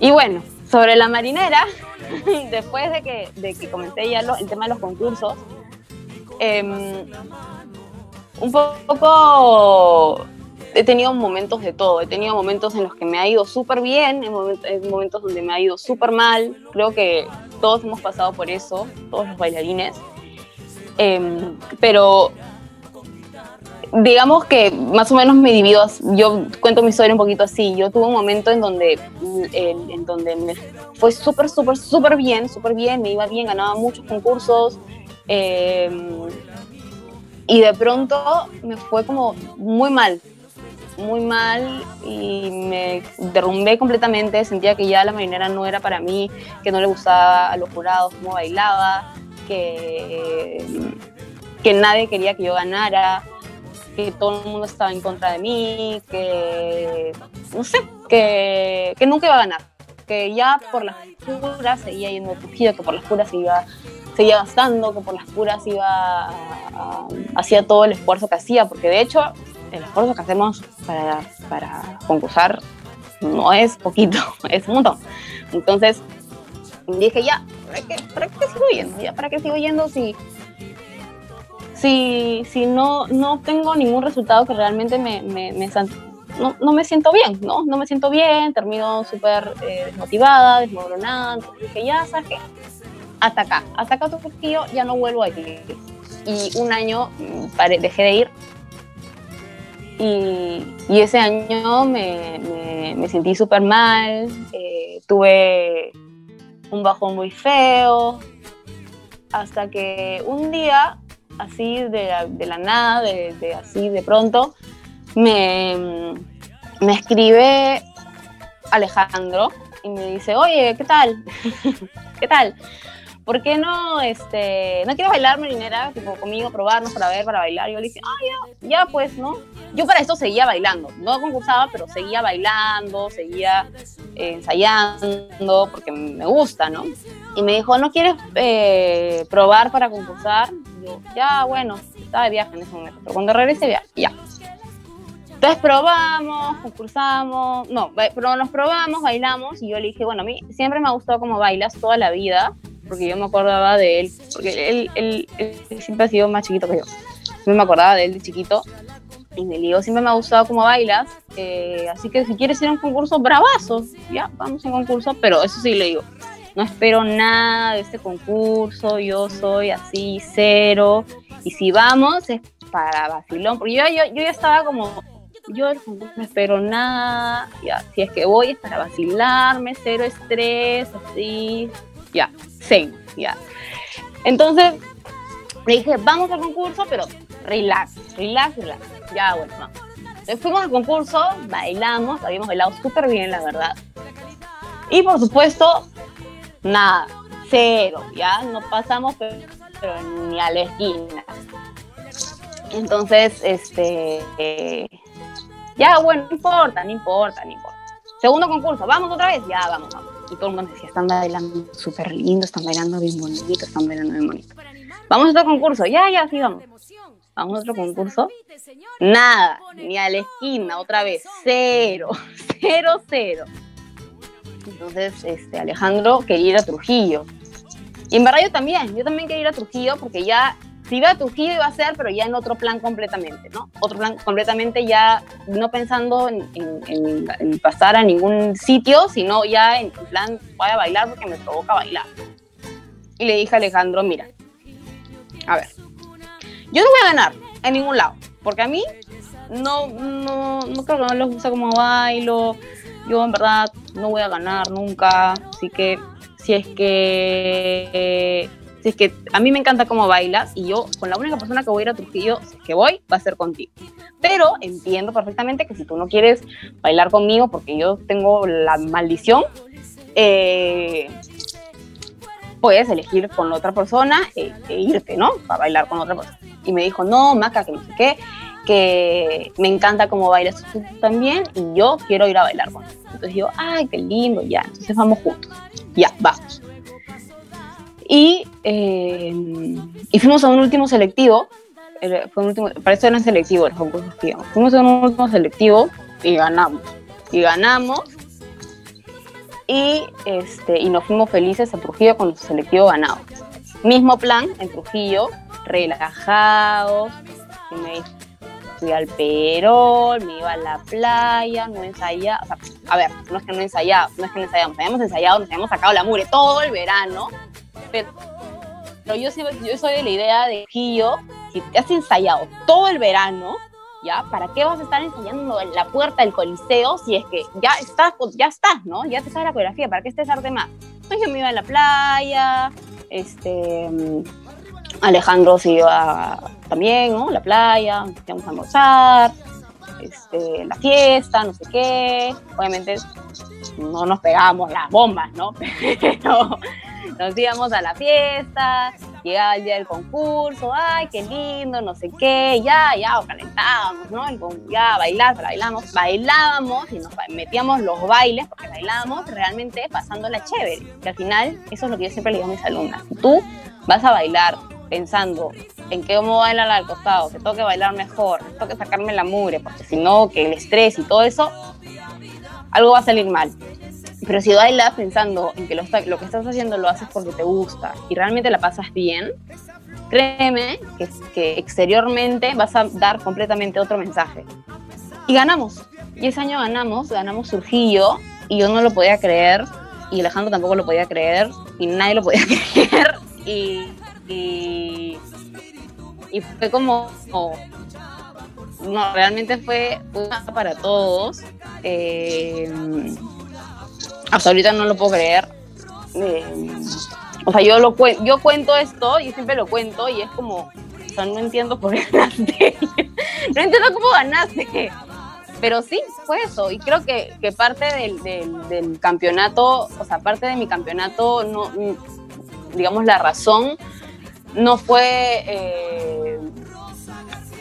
Y bueno, sobre la marinera, después de que, de que comenté ya el tema de los concursos, em, un poco he tenido momentos de todo. He tenido momentos en los que me ha ido súper bien, en momentos, donde me ha ido súper mal. Creo que todos hemos pasado por eso, todos los bailarines. Em, pero digamos que más o menos me divido, yo cuento mi historia un poquito así, yo tuve un momento en donde, en, donde me fue súper, súper, súper bien, súper bien, me iba bien, ganaba muchos concursos, em, y de pronto me fue como muy mal, muy mal y me derrumbé completamente, sentía que ya la marinera no era para mí, que no le gustaba a los jurados cómo bailaba, que, que nadie quería que yo ganara, que todo el mundo estaba en contra de mí, que no sé, que, que nunca iba a ganar, que ya por las puras seguía yendo cogido, que por las puras iba seguía gastando, que por las puras iba hacía todo el esfuerzo que hacía, porque de hecho el esfuerzo que hacemos para, para concursar no es poquito, es un montón. Entonces dije, ya, ¿para qué, ¿para qué sigo yendo? ¿Ya para qué sigo yendo si, si, si no, no tengo ningún resultado que realmente me, me, no, no, me siento bien, ¿no? No me siento bien, termino súper eh, desmotivada, desmoronada. Dije, ya, ¿sabes qué? Hasta acá, hasta acá tu yo ya no vuelvo a ir. Y un año mm, dejé de ir y, ese año me, me, sentí súper mal, eh, tuve un bajón muy feo, hasta que un día, así de la, de la nada, de, así de pronto, me, me escribe Alejandro y me dice, oye, ¿qué tal? ¿Qué tal? ¿por qué no, este, no quieres bailar marinera, tipo, conmigo, probarnos para ver, para bailar? Yo le dije, ah, ya, pues, ¿no? Yo para esto seguía bailando, no concursaba, pero seguía bailando, seguía ensayando, porque me gusta, ¿no? Y me dijo, ¿no quieres eh, probar para concursar? Ya, bueno, estaba de viaje en ese momento, pero cuando regrese, ya. Entonces probamos, concursamos, no, pero nos probamos, bailamos y yo le dije, bueno, a mí siempre me ha gustado cómo bailas toda la vida porque yo me acordaba de él, porque él, él, siempre ha sido más chiquito que yo. Yo me acordaba de él de chiquito y me digo, siempre me ha gustado cómo bailas, eh, así que si quieres ir a un concurso, bravazo, ya, vamos a un concurso, pero eso sí le digo, no espero nada de este concurso, yo soy así, cero, y si vamos es para vacilón, porque yo, yo, yo ya estaba como, yo no espero nada, ya, si es que voy es para vacilarme, cero estrés, así, ya, sí, ya. Entonces, le dije, vamos al concurso, pero relax, relax, relax. Ya, bueno, vamos. Entonces fuimos al concurso, bailamos, habíamos bailado súper bien, la verdad. Y por supuesto, nada, cero, ya, no pasamos, pero, ni a la esquina. Entonces, este, ya, bueno, no importa, no importa, no importa. Segundo concurso, vamos otra vez, ya, vamos, vamos y todo el mundo decía, están bailando súper lindo, están bailando bien bonito, están bailando bien bonito. Vamos a otro concurso, ya, ya, sí, vamos. vamos a otro concurso. Nada, ni a la esquina, otra vez, cero, cero, cero. Entonces, este, Alejandro quería ir a Trujillo. Y en verdad yo también, yo también quería ir a Trujillo porque ya, si iba a Trujillo iba a ser, pero ya en otro plan completamente, ¿no? Otro plan completamente ya no pensando en, pasar a ningún sitio, sino ya en plan, voy a bailar porque me provoca bailar. Y le dije a Alejandro, mira, a ver, yo no voy a ganar en ningún lado, porque a mí no, no, no creo que no les gusta cómo bailo, yo en verdad no voy a ganar nunca, así que si es que si es que a mí me encanta cómo bailas y yo con la única persona que voy a ir a Trujillo, si es que voy, va a ser contigo. Pero entiendo perfectamente que si tú no quieres bailar conmigo porque yo tengo la maldición, eh, puedes elegir con otra persona e, e irte, ¿no? Para bailar con otra persona. Y me dijo, no, Maca, que no sé qué, que me encanta cómo bailas tú también y yo quiero ir a bailar con él. Entonces yo, ay, qué lindo, ya, entonces vamos juntos. Ya, vamos. Y, eh, y fuimos a un último selectivo, era- fue un último, para eso eran selectivos los concursos que. Fuimos a un último selectivo y ganamos. Y ganamos y, este, y nos fuimos felices a Trujillo con nuestro selectivo ganado. Mismo plan en Trujillo, relajados, y me fui al Perol, me iba a la playa, no ensayaba, o sea, a ver, no es que no ensayaba, no es que no ensayamos, habíamos ensayado, nos habíamos sacado la mure todo el verano, pero, yo, yo soy de la idea de Trujillo, si te has ensayado todo el verano, ¿ya? ¿Para qué vas a estar ensayando en la puerta del coliseo si es que ya estás, ya estás, ¿no? Ya te sabes la coreografía, ¿para qué estresarte más? Entonces yo me iba a la playa, este, Alejandro se iba también, ¿no? La playa, íbamos a almorzar, este, la fiesta, no sé qué. Obviamente no nos pegábamos las bombas, ¿no? Pero nos íbamos a la fiesta, llegaba el día del concurso, ay, qué lindo, no sé qué, ya, ya, o calentábamos, ¿no? El ya, bailar, bailamos, bailábamos y nos metíamos los bailes, porque bailábamos realmente pasándola chévere. Que al final, eso es lo que yo siempre le digo a mis alumnas. Tú vas a bailar pensando en que cómo bailar al costado, que tengo que bailar mejor, que tengo que sacarme la mugre, porque si no, que el estrés y todo eso, algo va a salir mal. Pero si bailas pensando en que lo, que estás haciendo lo haces porque te gusta y realmente la pasas bien, créeme que, que exteriormente vas a dar completamente otro mensaje. Y ganamos. Y ese año ganamos, ganamos Surgillo y yo no lo podía creer y Alejandro tampoco lo podía creer y nadie lo podía creer y, y, y fue como, no, realmente fue una para todos. Eh, hasta ahorita no lo puedo creer. Eh, o sea, yo, lo yo cuento esto, y siempre lo cuento, y es como, no entiendo por qué ganaste. no entiendo cómo ganaste. Pero sí, fue eso. Y creo que, que parte del, del- del campeonato, o sea, parte de mi campeonato, no, digamos, la razón no fue. eh,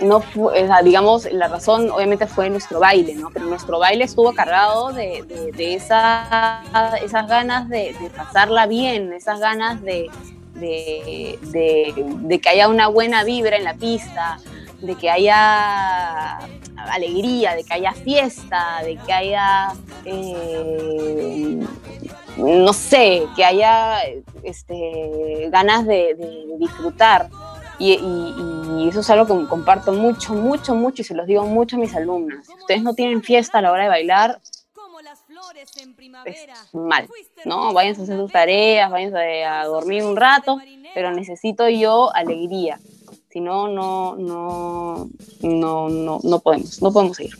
no fue, digamos, la razón obviamente fue nuestro baile, ¿no? Pero nuestro baile estuvo cargado de, de, esa- esas ganas de, de pasarla bien, esas ganas de- de que haya una buena vibra en la pista, de que haya alegría, de que haya fiesta, de que haya, eh, no sé, que haya este, ganas de, disfrutar. Y, eso es algo que comparto mucho, mucho, mucho y se los digo mucho a mis alumnas. Si ustedes no tienen fiesta a la hora de bailar, mal, ¿no? Váyanse a hacer sus tareas, váyanse a dormir un rato, pero necesito yo alegría. Si no, no, no, no, no, no podemos, no podemos ir.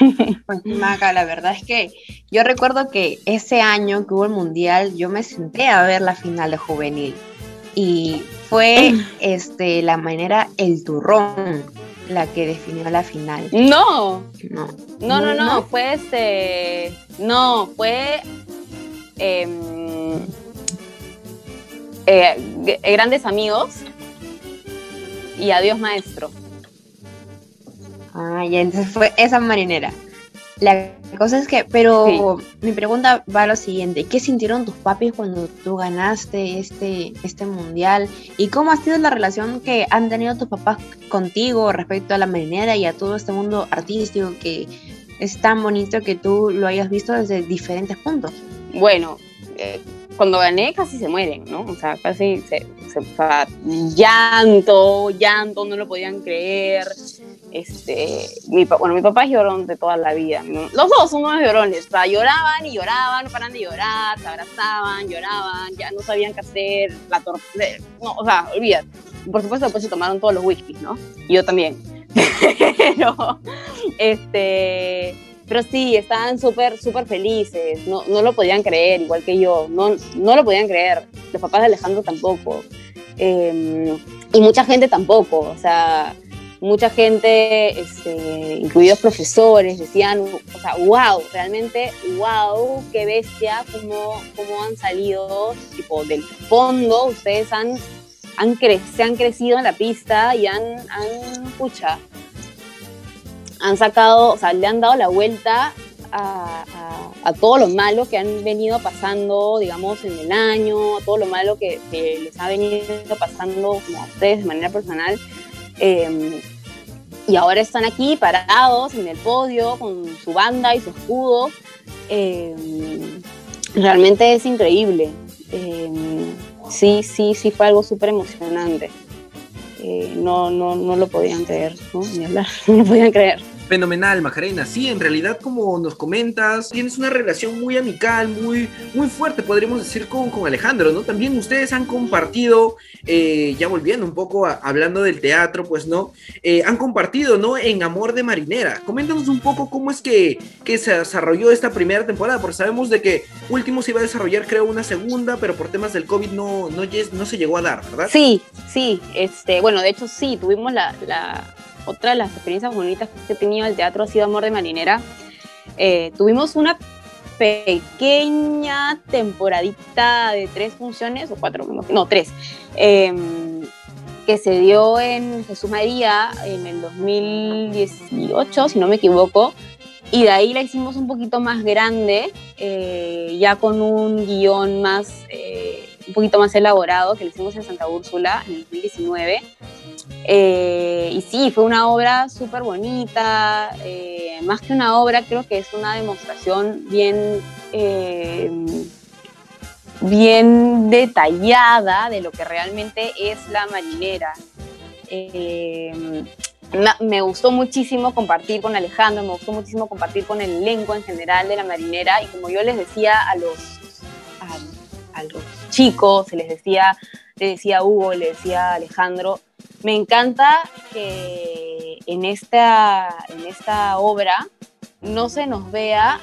Pues Maca, la verdad es que yo recuerdo que ese año que hubo el mundial, yo me senté a ver la final de juvenil y fue este la manera el turrón la que definió la final. No, No, no, no, no, fue este, no, fue em, eh, grandes amigos y adiós maestro. Ah, ya, entonces fue esa marinera. La cosa es que, pero mi pregunta va a lo siguiente, ¿qué sintieron tus papis cuando tú ganaste este, este mundial? ¿Y cómo ha sido la relación que han tenido tus papás contigo respecto a la marinera y a todo este mundo artístico que es tan bonito que tú lo hayas visto desde diferentes puntos? Bueno, eh, cuando gané casi se mueren, ¿no? O sea, casi se, se llanto, llanto, no lo podían creer. Este, mi, bueno, mi papá es llorón de toda la vida. Los dos son unos llorones. O sea, lloraban y lloraban, no paran de llorar, se abrazaban, lloraban, ya no sabían qué hacer, la no, o sea, olvídate. Por supuesto, después se tomaron todos los whiskies, ¿no? Y yo también. Pero, este, pero sí, estaban súper, súper felices, no, no, lo podían creer, igual que yo, no, no lo podían creer, los papás de Alejandro tampoco, em, y mucha gente tampoco, o sea, mucha gente, este, incluidos profesores, decían, o sea, wow, realmente, wow, qué bestia, cómo, cómo han salido, tipo, del fondo, ustedes han, han se han crecido en la pista y han, han, pucha, han sacado, o sea, le han dado la vuelta a, todo lo malo que han venido pasando, digamos, en el año, a todo lo malo que, les ha venido pasando como a ustedes de manera personal. Em, y ahora están aquí parados en el podio con su banda y su escudo. Em, realmente es increíble. Em, sí, sí, sí fue algo súper emocionante. Eh, no, no, no lo podían creer, ¿no? Ni hablar, no lo podían creer. Fenomenal, Macarena. Sí, en realidad, como nos comentas, tienes una relación muy amical, muy, muy fuerte, podríamos decir, con, con Alejandro, ¿no? También ustedes han compartido, eh, ya volviendo un poco hablando del teatro, pues, ¿no? Eh, han compartido, ¿no? En Amor de Marinera. Coméntanos un poco cómo es que, que se desarrolló esta primera temporada, porque sabemos de que último se iba a desarrollar, creo, una segunda, pero por temas del COVID no, no, no se llegó a dar, ¿verdad? Sí, sí. Este, bueno, de hecho, sí, tuvimos la otra de las experiencias bonitas que he tenido el teatro ha sido Amor de Marinera. Eh, tuvimos una pequeña temporadita de tres funciones, o cuatro, no, tres, em, que se dio en Jesús María en el 2018, si no me equivoco, y de ahí la hicimos un poquito más grande, eh, ya con un guion más, eh, un poquito más elaborado, que lo hicimos en Santa Úrsula en el 2019. Eh, y sí, fue una obra súper bonita, eh, más que una obra, creo que es una demostración bien, eh, bien detallada de lo que realmente es la marinera. me gustó muchísimo compartir con Alejandro, me gustó muchísimo compartir con el elenco en general de la marinera y como yo les decía a los, chicos, les decía, le decía Hugo, le decía Alejandro, me encanta que en esta, en esta obra no se nos vea,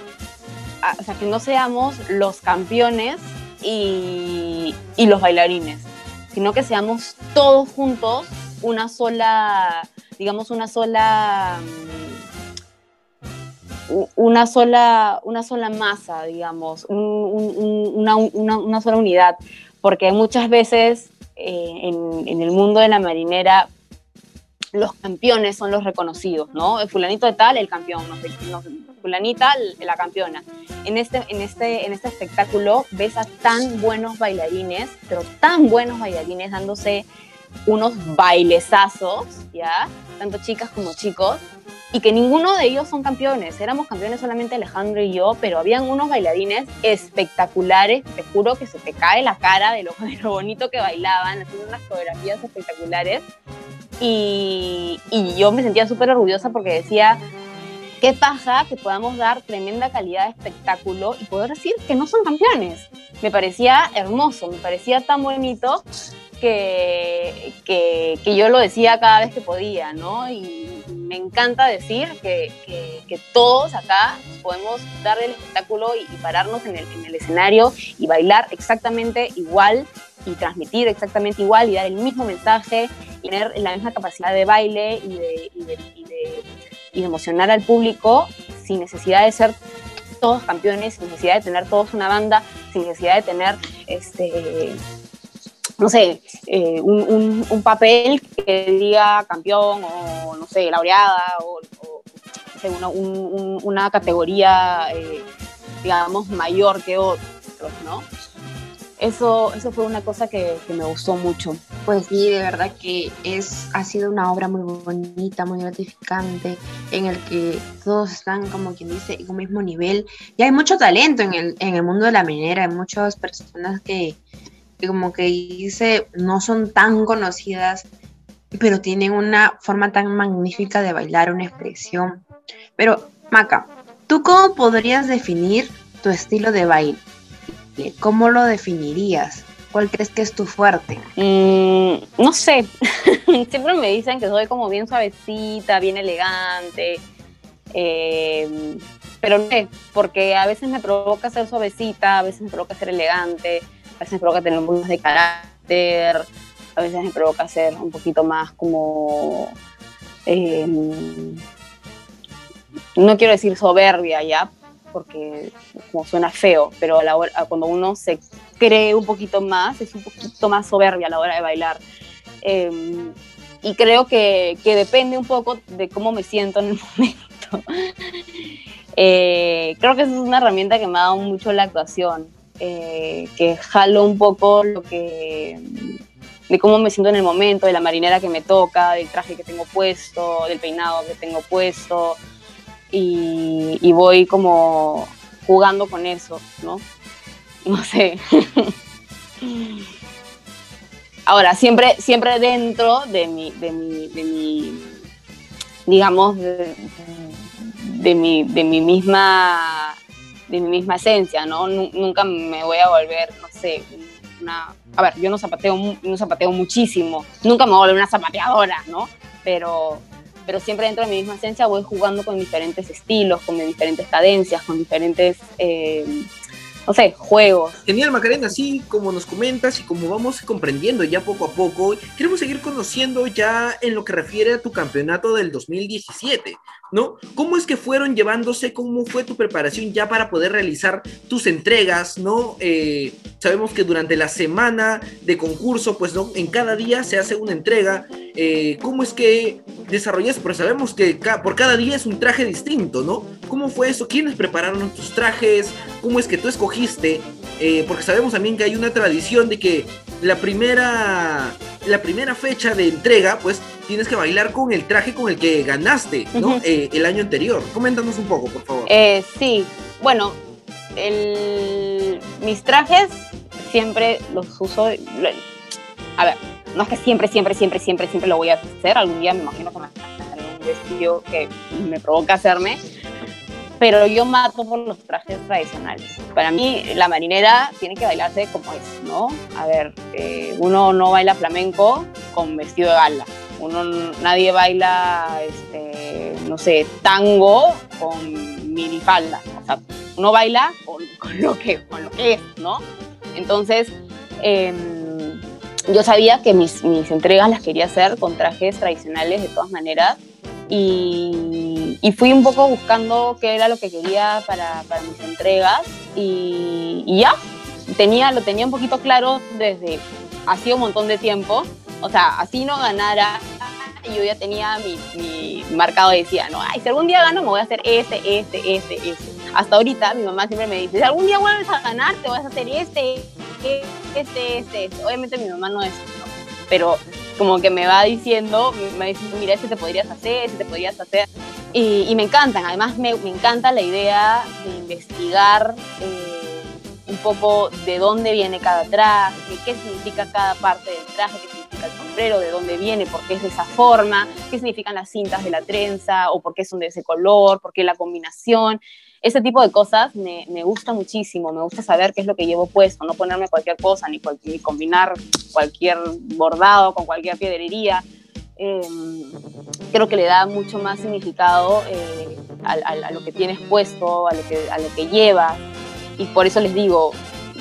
o sea, que no seamos los campeones y, los bailarines, sino que seamos todos juntos una sola, digamos, una sola mm, una sola, una sola masa, digamos, una, una, sola unidad, porque muchas veces eh, en, el mundo de la marinera los campeones son los reconocidos, ¿no? El fulanito de tal, el campeón, no, fulanita, la campeona. En este, en, este, en este espectáculo ves a tan buenos bailarines, pero tan buenos bailarines dándose unos bailesazos, ¿ya? Tanto chicas como chicos, y que ninguno de ellos son campeones. Éramos campeones solamente Alejandro y yo, pero habían unos bailarines espectaculares. Te juro que se te cae la cara de lo, bonito que bailaban, haciendo unas coreografías espectaculares. Y, y yo me sentía súper orgullosa porque decía, qué paja que podamos dar tremenda calidad de espectáculo y poder decir que no son campeones. Me parecía hermoso, me parecía tan bonito que, que, yo lo decía cada vez que podía, ¿no? Y, me encanta decir que, que, todos acá podemos darle el espectáculo y, pararnos en el, en el, escenario y bailar exactamente igual y transmitir exactamente igual y dar el mismo mensaje y tener la misma capacidad de baile y de, y de emocionar al público sin necesidad de ser todos campeones, sin necesidad de tener todos una banda, sin necesidad de tener este no sé, eh, un, papel que diga campeón o, no sé, laureada o, una, categoría, eh, digamos, mayor que otros, ¿no? Eso, eso fue una cosa que, que, me gustó mucho. Pues sí, de verdad que es, ha sido una obra muy bonita, muy gratificante, en el que todos están, como quien dice, en un mismo nivel. Y hay mucho talento en el, en el mundo de la minera, hay muchas personas que como que dice, no son tan conocidas, pero tienen una forma tan magnífica de bailar, una expresión. Pero, Maca, ¿tú cómo podrías definir tu estilo de baile? ¿Cómo lo definirías? ¿Cuál crees que es tu fuerte? Mm, no sé. Siempre me dicen que soy como bien suavecita, bien elegante. Eh, pero no sé, porque a veces me provoca ser suavecita, a veces me provoca ser elegante, veces me provoca tener un poco más de carácter, a veces me provoca ser un poquito más como... Eh, no quiero decir soberbia ya, porque como suena feo, pero a la hora, cuando uno se cree un poquito más, es un poquito más soberbia a la hora de bailar. Em, y creo que, que, depende un poco de cómo me siento en el momento. Eh, creo que es una herramienta que me ha dado mucho la actuación, eh, que jalo un poco lo que de cómo me siento en el momento, de la marinera que me toca, del traje que tengo puesto, del peinado que tengo puesto, y, voy como jugando con eso, ¿no? No sé. Ahora, siempre, siempre dentro de mi, de mi, de mi digamos, de, mi, de mi misma de mi misma esencia, ¿no? Nunca me voy a volver, no sé, una... A ver, yo no zapateo, no zapateo muchísimo, nunca me voy a volver una zapateadora, ¿no? Pero, pero siempre dentro de mi misma esencia voy jugando con diferentes estilos, con diferentes cadencias, con diferentes, eh, no sé, juegos. Genial, Macarena, así como nos comentas y como vamos comprendiendo ya poco a poco, queremos seguir conociendo ya en lo que refiere a tu campeonato del 2017. ¿no? ¿Cómo es que fueron llevándose? ¿Cómo fue tu preparación ya para poder realizar tus entregas, ¿no? Eh, sabemos que durante la semana de concurso, pues, ¿no? En cada día se hace una entrega. Eh, ¿Cómo es que desarrollas? Porque sabemos que por cada día es un traje distinto, ¿no? ¿Cómo fue eso? ¿Quiénes prepararon tus trajes? ¿Cómo es que tú escogiste? Eh, porque sabemos también que hay una tradición de que la primera, la primera fecha de entrega, pues tienes que bailar con el traje con el que ganaste, ¿no? Eh, el año anterior. Coméntanos un poco, por favor. Eh, sí, bueno, mis trajes siempre los uso. A ver, no es que siempre, siempre, siempre, siempre, siempre lo voy a hacer. Algún día me imagino que me un vestido que me provoca hacerme pero yo mato por los trajes tradicionales. Para mí, la marinera tiene que bailarse como es, ¿no? A ver, eh, uno no baila flamenco con vestido de gala. Uno, nadie baila, este, no sé, tango con minifalda. O sea, uno baila con, lo, que, con lo que es, ¿no? Entonces, em, yo sabía que mis, mis entregas las quería hacer con trajes tradicionales de todas maneras y, fui un poco buscando qué era lo que quería para, para mis entregas y, ya, tenía, lo tenía un poquito claro desde hacía un montón de tiempo. O sea, así no ganara, yo ya tenía mi, mi marcado, decía, no, ay, si algún día gano me voy a hacer este, este, este, este. Hasta ahorita mi mamá siempre me dice, si algún día vuelves a ganar, te vas a hacer este, este, este, este. Obviamente mi mamá no es, pero como que me va diciendo, me dice, mira, este te podrías hacer, este te podrías hacer. Y, me encantan, además me, encanta la idea de investigar eh, un poco de dónde viene cada traje, qué significa cada parte del traje, qué significa el sombrero, de dónde viene, por qué es de esa forma, qué significan las cintas de la trenza o por qué son de ese color, por qué la combinación. Ese tipo de cosas me, me, gusta muchísimo, me gusta saber qué es lo que llevo puesto, no ponerme cualquier cosa, ni, combinar cualquier bordado con cualquier piedrería. Em, creo que le da mucho más significado eh, a, lo que tienes puesto, a lo que, a lo que llevas. Y por eso les digo,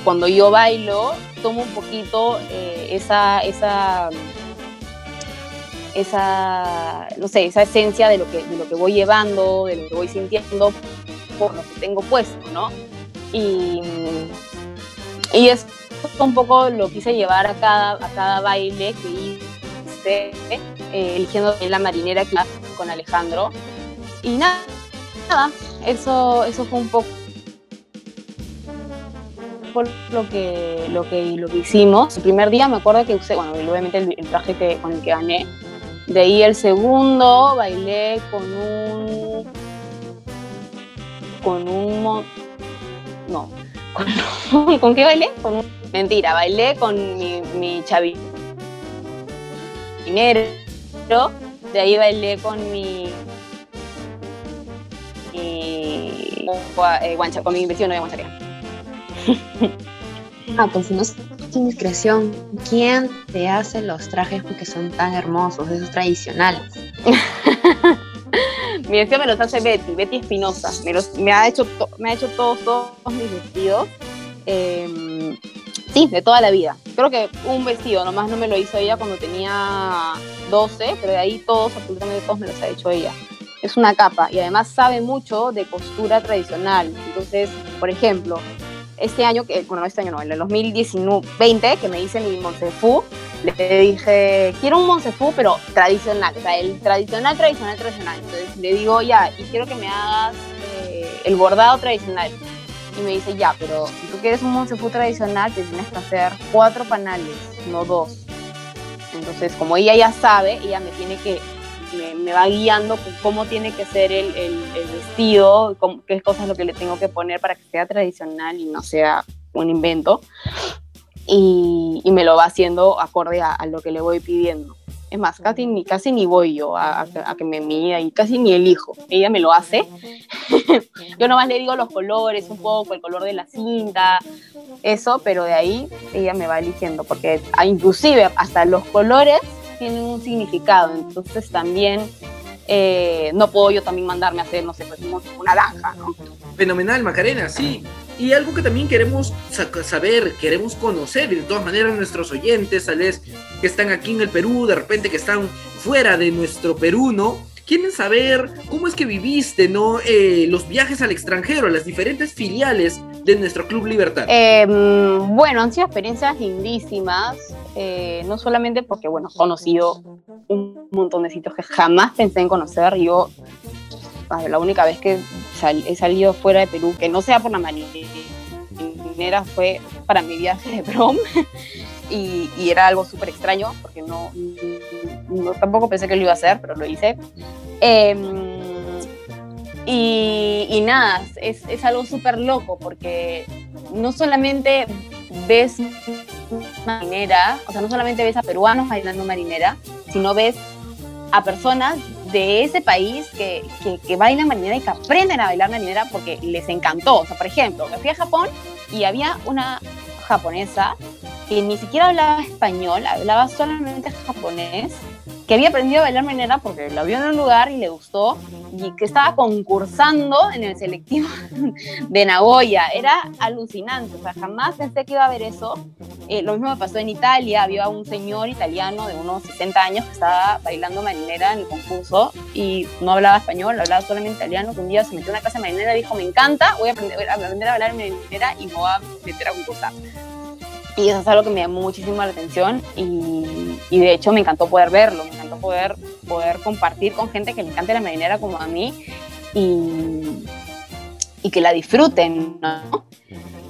cuando yo bailo, tomo un poquito eh, esa, esa, esa, no sé, esa esencia de lo, que, lo que voy llevando, de lo que voy sintiendo, por lo que tengo puesto, ¿no? Y, y es un poco lo quise llevar a cada, a cada baile que hice, eh, eligiendo la marinera con Alejandro. Y nada, nada, eso, eso fue un poco por lo que, lo que, lo que hicimos. El primer día me acuerdo que usé, bueno, obviamente el, traje que, con el que gané. De ahí el segundo bailé con un. con un. No. ¿Con, ¿con qué bailé? Con un, mentira, bailé con mi, mi chavinero. De ahí bailé con mi. mi eh, guancha, con mi vecino de guancharía. Ah, pues no es indiscreción, ¿quién te hace los trajes porque son tan hermosos, esos tradicionales? Mi vestido me los hace Betty, Betty Espinosa. Me, los- me ha hecho, to- me ha hecho todos, todos mis vestidos. Eh, sí, de toda la vida. Creo que un vestido, nomás no me lo hizo ella cuando tenía 12, pero de ahí todos, absolutamente todos me los ha hecho ella. Es una capa y además sabe mucho de costura tradicional. Entonces, por ejemplo, este año, que, bueno, no este año no, en el 2020, que me hice mi Monsefú, le dije, quiero un Monsefú, pero tradicional, o sea, el tradicional, tradicional, tradicional. Entonces le digo, ya, y quiero que me hagas eh, el bordado tradicional. Y me dice, ya, pero si tú quieres un Monsefú tradicional, te tienes que hacer cuatro panales, no dos. Entonces, como ella ya sabe, ella me tiene que, me, va guiando cómo tiene que ser el, el- vestido, cómo- qué cosas lo que le tengo que poner para que sea tradicional y no sea un invento y, me lo va haciendo acorde a lo que le voy pidiendo. Es más, casi ni, casi ni voy yo a, a que- a que me mida y casi ni elijo. Ella me lo hace. yo nomás le digo los colores un poco, el color de la cinta, eso, pero de ahí ella me va eligiendo, porque ah, inclusive hasta los colores tienen un significado, entonces también eh, no puedo yo también mandarme a hacer, no sé, pues un- una naranja, ¿no? Fenomenal, Macarena, sí. Y algo que también queremos sa- saber, queremos conocer, y de todas maneras nuestros oyentes, tal vez que están aquí en el Perú, de repente que están fuera de nuestro Perú, ¿no? Quieren saber cómo es que viviste, ¿no? Eh, los viajes al extranjero, las diferentes filiales de nuestro Club Libertad. Eh, bueno, han sido experiencias lindísimas, eh, no solamente porque, bueno, he conocido un montón de sitios que jamás pensé en conocer. Yo, la única vez que he salido fuera de Perú, que no sea por la marinera, fue para mi viaje de prom. Y, era algo súper extraño, porque no, tampoco pensé que lo iba a hacer, pero lo hice. Y, y nada, es, es algo súper loco porque no solamente ves marinera, o sea, no solamente ves a peruanos bailando marinera, sino ves a personas de ese país que, que, que bailan marinera y que aprenden a bailar marinera porque les encantó. O sea, por ejemplo, me fui a Japón y había una japonesa que ni siquiera hablaba español, hablaba solamente japonés, que había aprendido a bailar marinera porque la vio en un lugar y le gustó, y que estaba concursando en el selectivo de Nagoya. Era alucinante, o sea, jamás pensé que iba a haber eso. Eh, lo mismo me pasó en Italia, había un señor italiano de unos 60 años que estaba bailando marinera en el concurso y no hablaba español, hablaba solamente italiano, que un día se metió en una clase de marinera y dijo, me encanta, voy a aprender, a bailar marinera y me voy a meter a concursar. Y eso es algo que me llamó muchísimo la atención y, de hecho me encantó poder verlo, poder, poder compartir con gente que le encante la marinera como a mí y, y que la disfruten.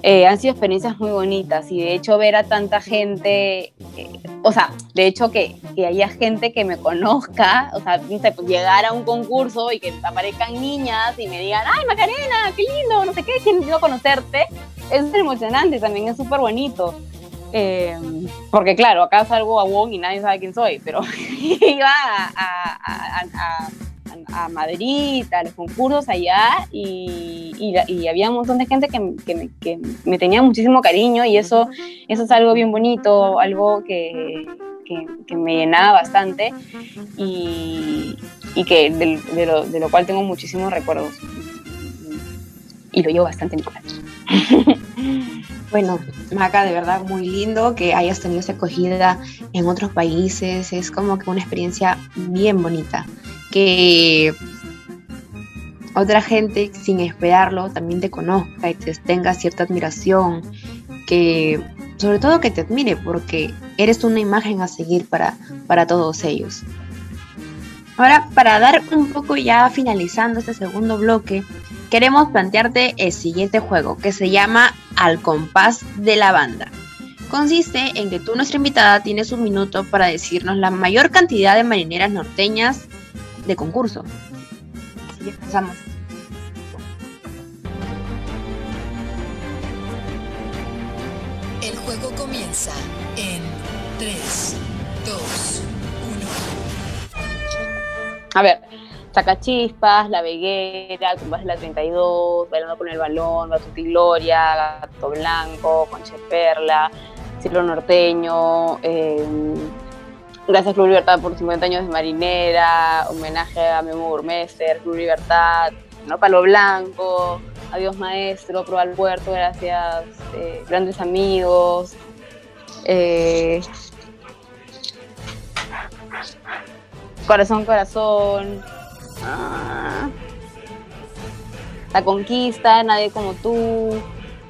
Eh, han sido experiencias muy bonitas y de hecho ver a tanta gente, eh, o sea, de hecho que, que haya gente que me conozca, o sea, no pues llegar a un concurso y que aparezcan niñas y me digan, ay Macarena, qué lindo, no sé qué, qué lindo conocerte, es emocionante también, es súper bonito. Eh, porque claro, acá salgo a Wong y nadie sabe quién soy, pero iba a, Madrid, a los concursos allá y, había un montón de gente que, me, tenía muchísimo cariño y eso, eso es algo bien bonito, algo que, me llenaba bastante y, que del- de, lo, de lo cual tengo muchísimos recuerdos y lo llevo bastante en mi corazón. Bueno, Maca, de verdad muy lindo que hayas tenido esa acogida en otros países. Es como que una experiencia bien bonita. Que otra gente, sin esperarlo, también te conozca y te tenga cierta admiración. Que, sobre todo, que te admire, porque eres una imagen a seguir para, para todos ellos. Ahora, para dar un poco ya finalizando este segundo bloque, queremos plantearte el siguiente juego que se llama Al compás de la banda. Consiste en que tú, nuestra invitada, tienes un minuto para decirnos la mayor cantidad de marineras norteñas de concurso. Así que empezamos. El juego comienza en 3, 2, 1. A ver, Sacachispas, La Veguera, Compás de la 32, Bailando con el Balón, Batuti Gloria, Gato Blanco, Conche Perla, Ciclo Norteño, eh, Gracias Club Libertad por 50 años de marinera, homenaje a Memo Burmester, Club Libertad, ¿no? Palo Blanco, Adiós Maestro, Pro al Puerto, gracias, eh, Grandes Amigos, eh, Corazón, Corazón, ah, La Conquista, Nadie como tú,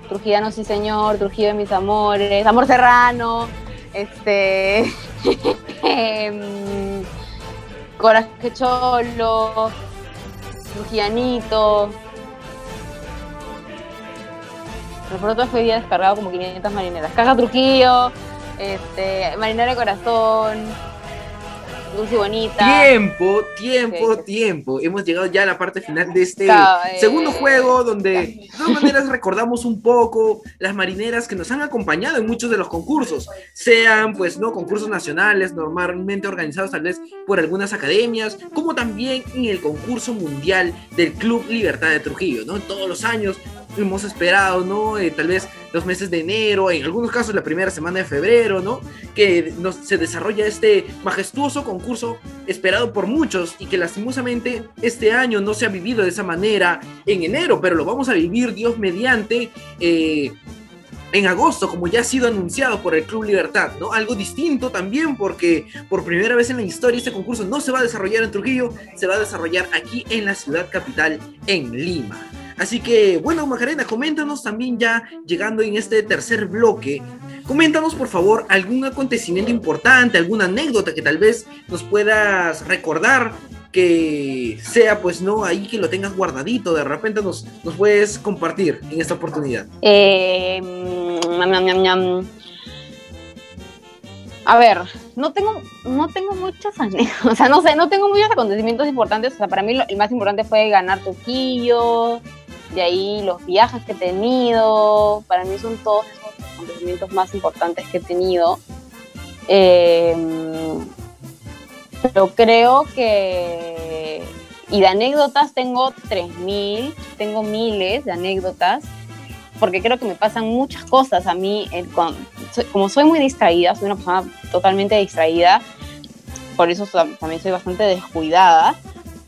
Trujillano sí señor, Trujillo de mis amores, Amor Serrano, este em, Coraje Cholo, Trujillanito. Pero por otro día descargado como 500 marineras. Caja Trujillo, este, Marinera de Corazón, Dulce y Bonita. Tiempo, tiempo, Sí. tiempo. Hemos llegado ya a la parte final de este Claro, eh, segundo juego donde de todas maneras recordamos un poco las marineras que nos han acompañado en muchos de los concursos, sean pues no concursos nacionales normalmente organizados tal vez por algunas academias, como también en el concurso mundial del Club Libertad de Trujillo, ¿no? Todos los años hemos esperado, ¿no? Eh, tal vez los meses de enero, en algunos casos la primera semana de febrero, ¿no? Que se desarrolla este majestuoso concurso esperado por muchos y que lastimosamente este año no se ha vivido de esa manera en enero, pero lo vamos a vivir Dios mediante eh, en agosto, como ya ha sido anunciado por el Club Libertad, ¿no? Algo distinto también porque por primera vez en la historia este concurso no se va a desarrollar en Trujillo, se va a desarrollar aquí en la ciudad capital, en Lima. Así que, bueno, Macarena, coméntanos también ya llegando en este tercer bloque. Coméntanos, por favor, algún acontecimiento importante, alguna anécdota que tal vez nos puedas recordar que sea, pues, no, ahí que lo tengas guardadito, de repente nos, puedes compartir en esta oportunidad. Eh, mm. A ver, no tengo, no tengo muchos anécdotas, o sea, no sé, no tengo muchos acontecimientos importantes. O sea, para mí lo- el más importante fue ganar Trujillo, de ahí los viajes que he tenido. Para mí son todos esos acontecimientos más importantes que he tenido. Eh, pero creo que. Y de anécdotas tengo 3.000, tengo miles de anécdotas porque creo que me pasan muchas cosas a mí, eh, como soy muy distraída, soy una persona totalmente distraída, por eso tam- también soy bastante descuidada,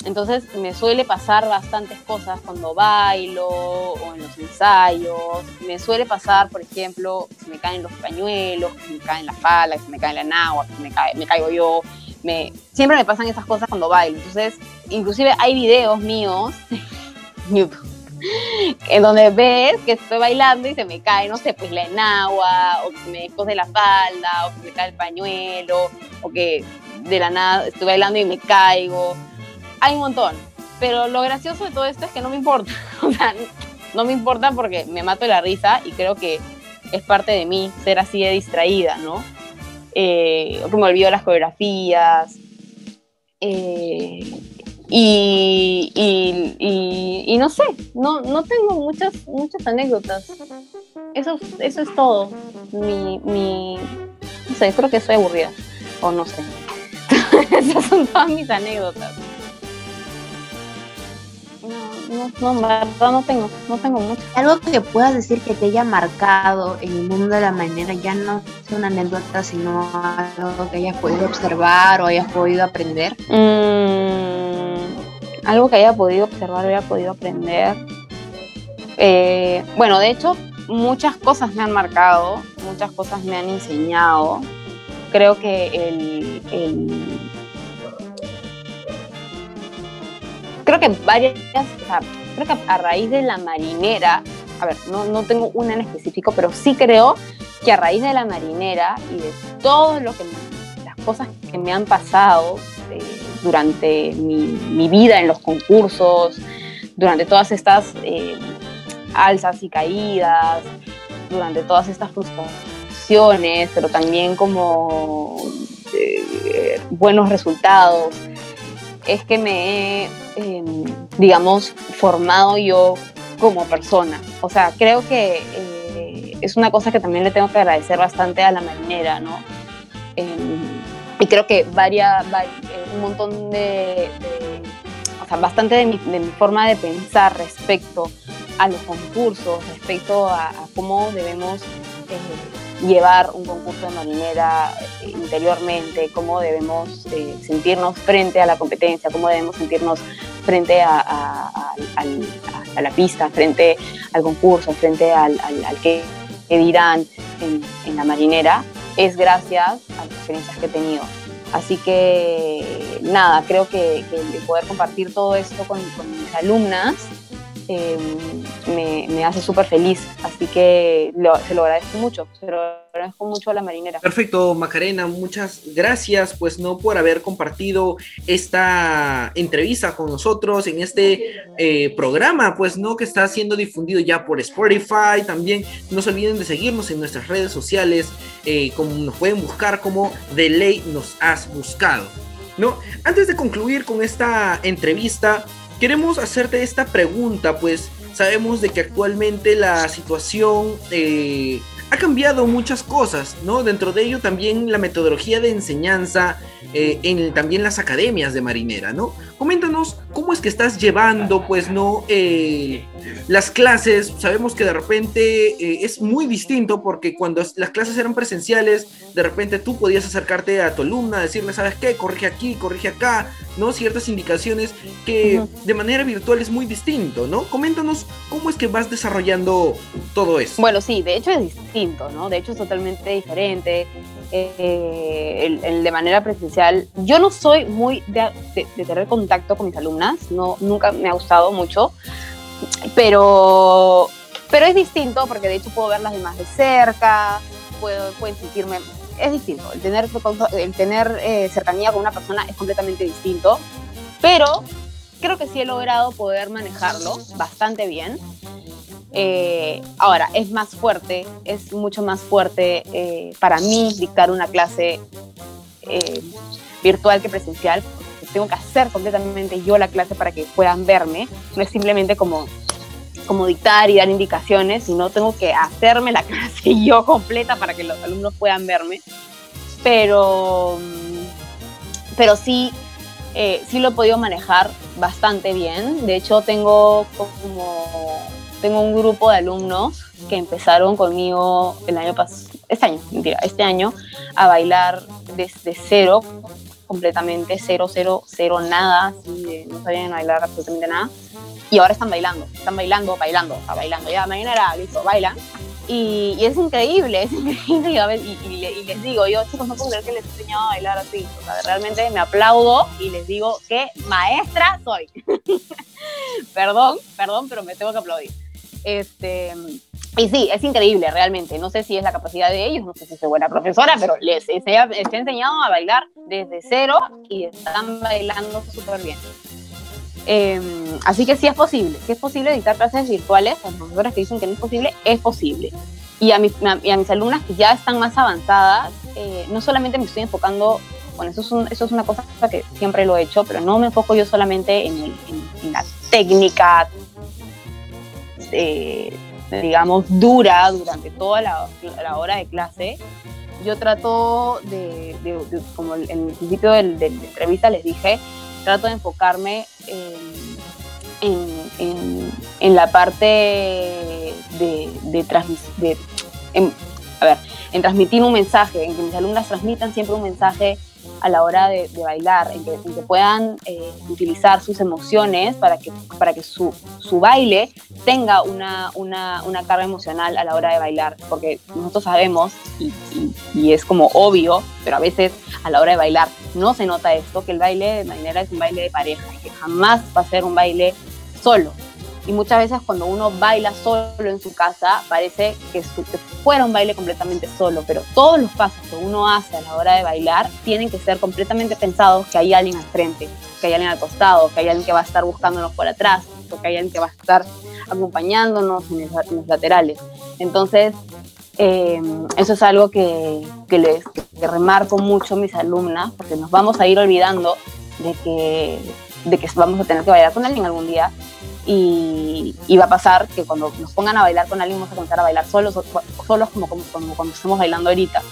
entonces me suele pasar bastantes cosas cuando bailo o en los ensayos, me suele pasar, por ejemplo, que se me caen los pañuelos, que se me caen la pala, que se me cae la nagua, que me, cae, me caigo yo, me, siempre me pasan esas cosas cuando bailo, entonces inclusive hay videos míos en YouTube en donde ves que estoy bailando y se me cae, no sé, pues la enagua, o que me descose la falda, o que me cae el pañuelo, o que de la nada estoy bailando y me caigo. Hay un montón. Pero lo gracioso de todo esto es que no me importa. O sea, no me importa porque me mato de la risa y creo que es parte de mí ser así de distraída, ¿no? Eh, me olvido las coreografías. Eh, y, y, y, y no sé, no, no tengo muchas, muchas anécdotas. Eso, eso es todo. Mi, mi, no sé, creo que soy aburrida. O no sé. Esas son todas mis anécdotas. No, no, no, no tengo, no tengo muchas. Algo que puedas decir que te haya marcado en el mundo de la marinera, ya no es una anécdota, sino algo que hayas podido observar o hayas podido aprender. Mm, algo que haya podido observar, haya podido aprender. Eh, bueno, de hecho, muchas cosas me han marcado, muchas cosas me han enseñado. Creo que el, el- creo que varias, o sea, creo que a raíz de la marinera, a ver, no, no tengo una en específico, pero sí creo que a raíz de la marinera y de todo lo que, las cosas que me han pasado, eh, durante mi, vida en los concursos, durante todas estas eh, alzas y caídas, durante todas estas frustraciones, pero también como eh, buenos resultados, es que me he, em, digamos, formado yo como persona. O sea, creo que eh, es una cosa que también le tengo que agradecer bastante a la marinera, ¿no? Em, y creo que varia, eh, un montón de, o sea, bastante de mi, forma de pensar respecto a los concursos, respecto a, cómo debemos eh, llevar un concurso de marinera interiormente, cómo debemos sentirnos frente a la competencia, cómo debemos sentirnos frente a, la pista, frente al concurso, frente al, que, dirán en, la marinera, es gracias a las experiencias que he tenido. Así que nada, creo que, el poder compartir todo esto con mis alumnas Em, me, hace súper feliz. Así que se lo agradezco mucho, se lo agradezco mucho a la marinera. Perfecto, Macarena, muchas gracias, pues no por haber compartido esta entrevista con nosotros en este eh, programa, pues no que está siendo difundido ya por Spotify. También no se olviden de seguirnos en nuestras redes sociales, eh, como nos pueden buscar como de ley nos has buscado. ¿No? Antes de concluir con esta entrevista, queremos hacerte esta pregunta, pues sabemos de que actualmente la situación eh, ha cambiado muchas cosas, ¿no? Dentro de ello también la metodología de enseñanza eh, en también las academias de marinera, ¿no? Coméntanos cómo es que estás llevando, pues, ¿no? Eh, las clases, sabemos que de repente eh, es muy distinto porque cuando las clases eran presenciales, de repente tú podías acercarte a tu alumna, decirle, ¿sabes qué? Corrige aquí, corrige acá, ¿no? Ciertas indicaciones que de manera virtual es muy distinto, ¿no? Coméntanos cómo es que vas desarrollando todo eso. Bueno, sí, de hecho es distinto, ¿no? De hecho es totalmente diferente. Eh, de manera presencial. Yo no soy muy de, tener contacto con mis alumnas, no, nunca me ha gustado mucho, pero, pero es distinto porque de hecho puedo verlas de más de cerca, puedo, sentirme... Es distinto, el tener, el tener eh, cercanía con una persona es completamente distinto, pero creo que sí he logrado poder manejarlo bastante bien. Eh, ahora, es más fuerte, es mucho más fuerte eh, para mí dictar una clase eh, virtual que presencial. Tengo que hacer completamente yo la clase para que puedan verme. No es simplemente como, como dictar y dar indicaciones, sino tengo que hacerme la clase yo completa para que los alumnos puedan verme. Pero, pero sí, sí lo he podido manejar bastante bien. De hecho, tengo como tengo un grupo de alumnos que empezaron conmigo el año pasado, este año, mentira, este año, a bailar desde cero, completamente cero, cero, cero, nada, no sabían bailar absolutamente nada. Y ahora están bailando, están bailando, bailando, está bailando. Ya mañana era listo, bailan. Y, es increíble, es increíble. Y, y, les digo, yo chicos, no puedo creer que les he enseñado a bailar así. O sea, realmente me aplaudo y les digo que maestra soy. perdón, perdón, pero me tengo que aplaudir. Este, y sí, es increíble realmente. No sé si es la capacidad de ellos, no sé si soy buena profesora, pero les he, enseñado a bailar desde cero y están bailando súper bien. Em, así que sí es posible, sí es posible dictar clases virtuales, las profesoras que dicen que no es posible, es posible. Y a, mis, a mis alumnas que ya están más avanzadas, eh, no solamente me estoy enfocando, bueno, eso es, una cosa que siempre lo he hecho, pero no me enfoco yo solamente en, en la técnica eh, digamos, dura durante toda la, hora de clase, yo trato de, como en el principio de, la entrevista les dije, trato de enfocarme en, en, la parte de, de, a ver, en transmitir un mensaje, en que mis alumnas transmitan siempre un mensaje a la hora de, bailar, en que, puedan eh, utilizar sus emociones para que, para que su, su baile tenga una, una, una, carga emocional a la hora de bailar, porque nosotros sabemos, y, y, es como obvio, pero a veces a la hora de bailar no se nota esto, que el baile de marinera es un baile de pareja, que jamás va a ser un baile solo. Y muchas veces cuando uno baila solo en su casa, parece que, fuera un baile completamente solo, pero todos los pasos que uno hace a la hora de bailar tienen que ser completamente pensados que hay alguien al frente, que hay alguien al costado, que hay alguien que va a estar buscándonos por atrás, que hay alguien que va a estar acompañándonos en, los laterales. Entonces, eh, eso es algo que, que les que remarco mucho a mis alumnas, porque nos vamos a ir olvidando de que, de que vamos a tener que bailar con alguien algún día y, va a pasar que cuando nos pongan a bailar con alguien vamos a comenzar a bailar solos, solos como, como, cuando estamos bailando ahorita.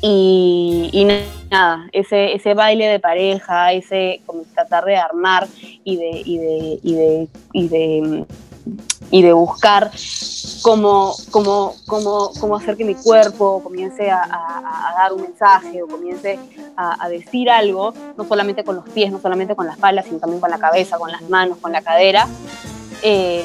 Y, y, nada, ese, ese baile de pareja, ese como tratar de armar y de, y de, y de, y de, y de buscar cómo, cómo, cómo, cómo, hacer que mi cuerpo comience a, dar un mensaje o comience a, decir algo, no solamente con los pies, no solamente con las palas, sino también con la cabeza, con las manos, con la cadera, eh,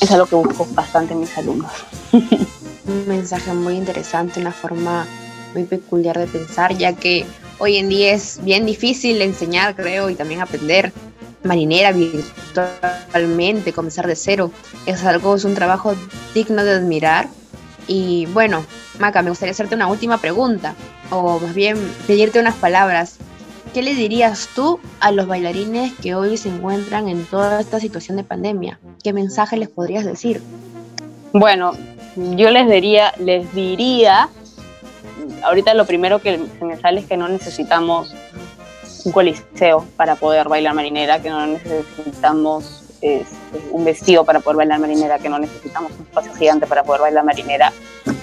es algo que busco bastante en mis alumnos. un mensaje muy interesante, una forma muy peculiar de pensar, ya que hoy en día es bien difícil enseñar, creo, y también aprender marinera virtualmente, comenzar de cero. Es algo, es un trabajo digno de admirar. Y bueno, Maca, me gustaría hacerte una última pregunta, o más bien pedirte unas palabras. ¿Qué le dirías tú a los bailarines que hoy se encuentran en toda esta situación de pandemia? ¿Qué mensaje les podrías decir? Bueno, yo les diría, les diría, ahorita lo primero que se me sale es que no necesitamos un coliseo para poder bailar marinera, que no necesitamos este, un vestido para poder bailar marinera, que no necesitamos un espacio gigante para poder bailar marinera,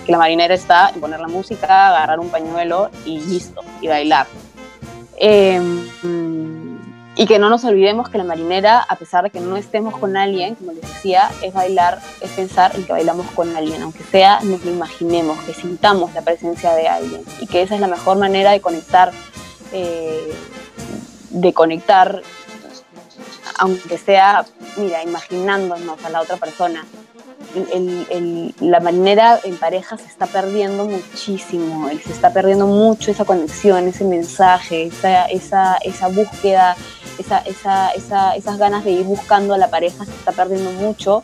que la marinera está en poner la música, agarrar un pañuelo y listo, y bailar. Em, y que no nos olvidemos que la marinera, a pesar de que no estemos con alguien, como les decía, es bailar, es pensar en que bailamos con alguien, aunque sea, nos lo imaginemos, que sintamos la presencia de alguien y que esa es la mejor manera de conectar eh, de conectar, aunque sea, mira, imaginándonos a la otra persona. la manera en pareja se está perdiendo muchísimo, se está perdiendo mucho esa conexión, ese mensaje, esa, búsqueda, esa, esa, esas ganas de ir buscando a la pareja se está perdiendo mucho.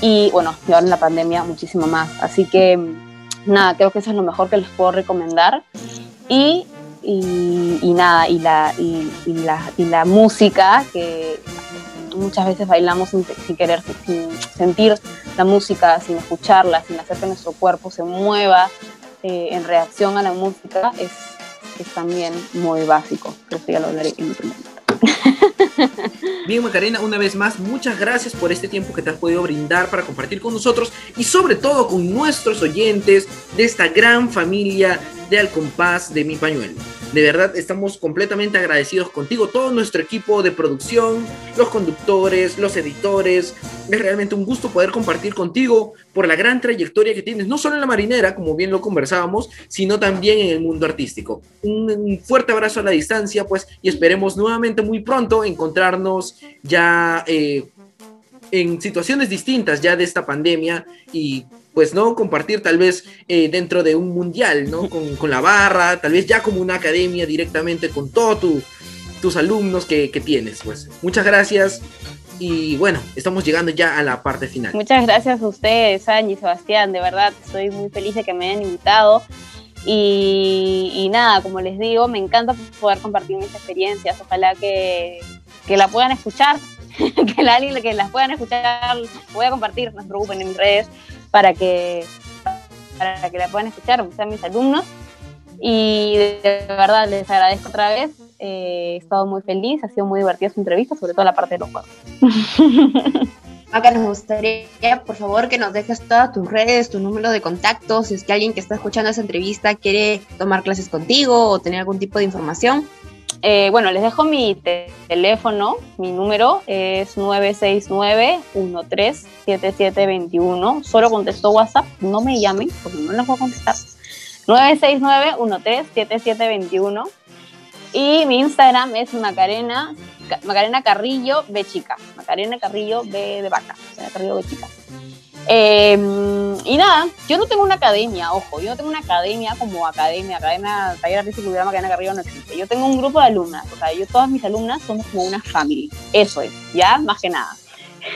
Y bueno, ahora en la pandemia muchísimo más. Así que nada, creo que eso es lo mejor que les puedo recomendar. Y y, nada, y la, y, la, y la música, que muchas veces bailamos sin, querer, sin sentir la música, sin escucharla, sin hacer que nuestro cuerpo se mueva eh, en reacción a la música, es, es también muy básico. Creo que ya lo hablaré en otro momento. Bien, Macarena, una vez más, muchas gracias por este tiempo que te has podido brindar para compartir con nosotros y sobre todo con nuestros oyentes de esta gran familia de Al Compás de Mi Pañuelo. De verdad, estamos completamente agradecidos contigo, todo nuestro equipo de producción, los conductores, los editores. Es realmente un gusto poder compartir contigo por la gran trayectoria que tienes, no solo en la marinera, como bien lo conversábamos, sino también en el mundo artístico. Un, fuerte abrazo a la distancia, pues, y esperemos nuevamente muy pronto encontrarnos ya eh, en situaciones distintas ya de esta pandemia y pues, ¿no? Compartir tal vez eh, dentro de un mundial, ¿no? Con, la barra, tal vez ya como una academia directamente con todos tus alumnos que, tienes, pues. Muchas gracias. Y bueno, estamos llegando ya a la parte final. Muchas gracias a ustedes, Angie, Sebastián. De verdad, estoy muy feliz de que me hayan invitado. Y, nada, como les digo, me encanta poder compartir mis experiencias. Ojalá que, que la puedan escuchar, que, la, que las puedan escuchar. Voy a compartir, no se preocupen en mis redes para que, para que la puedan escuchar, sean mis alumnos. Y de verdad les agradezco otra vez. Eh, he estado muy feliz, ha sido muy divertida su entrevista, sobre todo la parte de los juegos. Acá nos gustaría, por favor, que nos dejes todas tus redes, tu número de contacto, si es que alguien que está escuchando esa entrevista quiere tomar clases contigo o tener algún tipo de información. Eh, bueno, les dejo mi teléfono, mi número es 969-137721. Solo contesto WhatsApp, no me llamen porque no les voy a contestar. 969-137721. Y mi Instagram es Macarena, Macarena Carrillo B chica. Macarena Carrillo B de vaca. Carrillo B chica. Em, y nada, yo no tengo una academia, ojo, yo no tengo una academia como academia, academia, taller artístico que Academia Carrillo no existe. Yo tengo un grupo de alumnas, o sea, yo todas mis alumnas somos como una familia, eso es, ya, más que nada.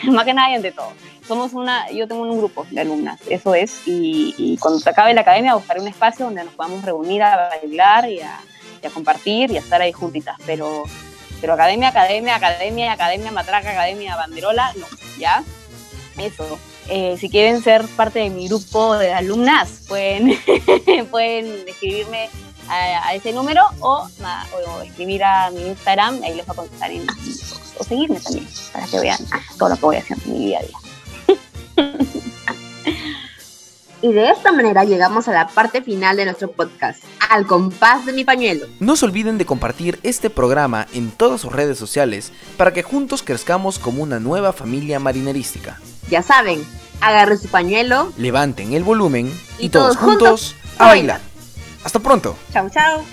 más que nada y ante todo. Somos una, yo tengo un grupo de alumnas, eso es, y, y cuando se acabe la academia buscaré un espacio donde nos podamos reunir a bailar y a, y a compartir y a estar ahí juntitas, pero, pero academia, academia, academia, academia, matraca, academia, banderola, no, ¿ya? Eso. Eh, si quieren ser parte de mi grupo de alumnas, pueden, pueden escribirme a, a ese número o, ma- o escribir a mi Instagram, ahí les voy a contestar en o seguirme también, para que vean todo lo que voy haciendo en mi día a día. Y de esta manera llegamos a la parte final de nuestro podcast, al compás de mi pañuelo. No se olviden de compartir este programa en todas sus redes sociales para que juntos crezcamos como una nueva familia marinerística. Ya saben, agarren su pañuelo. Levanten el volumen y, Y todos juntos juntos a bailar. Hasta pronto. Chau, chau.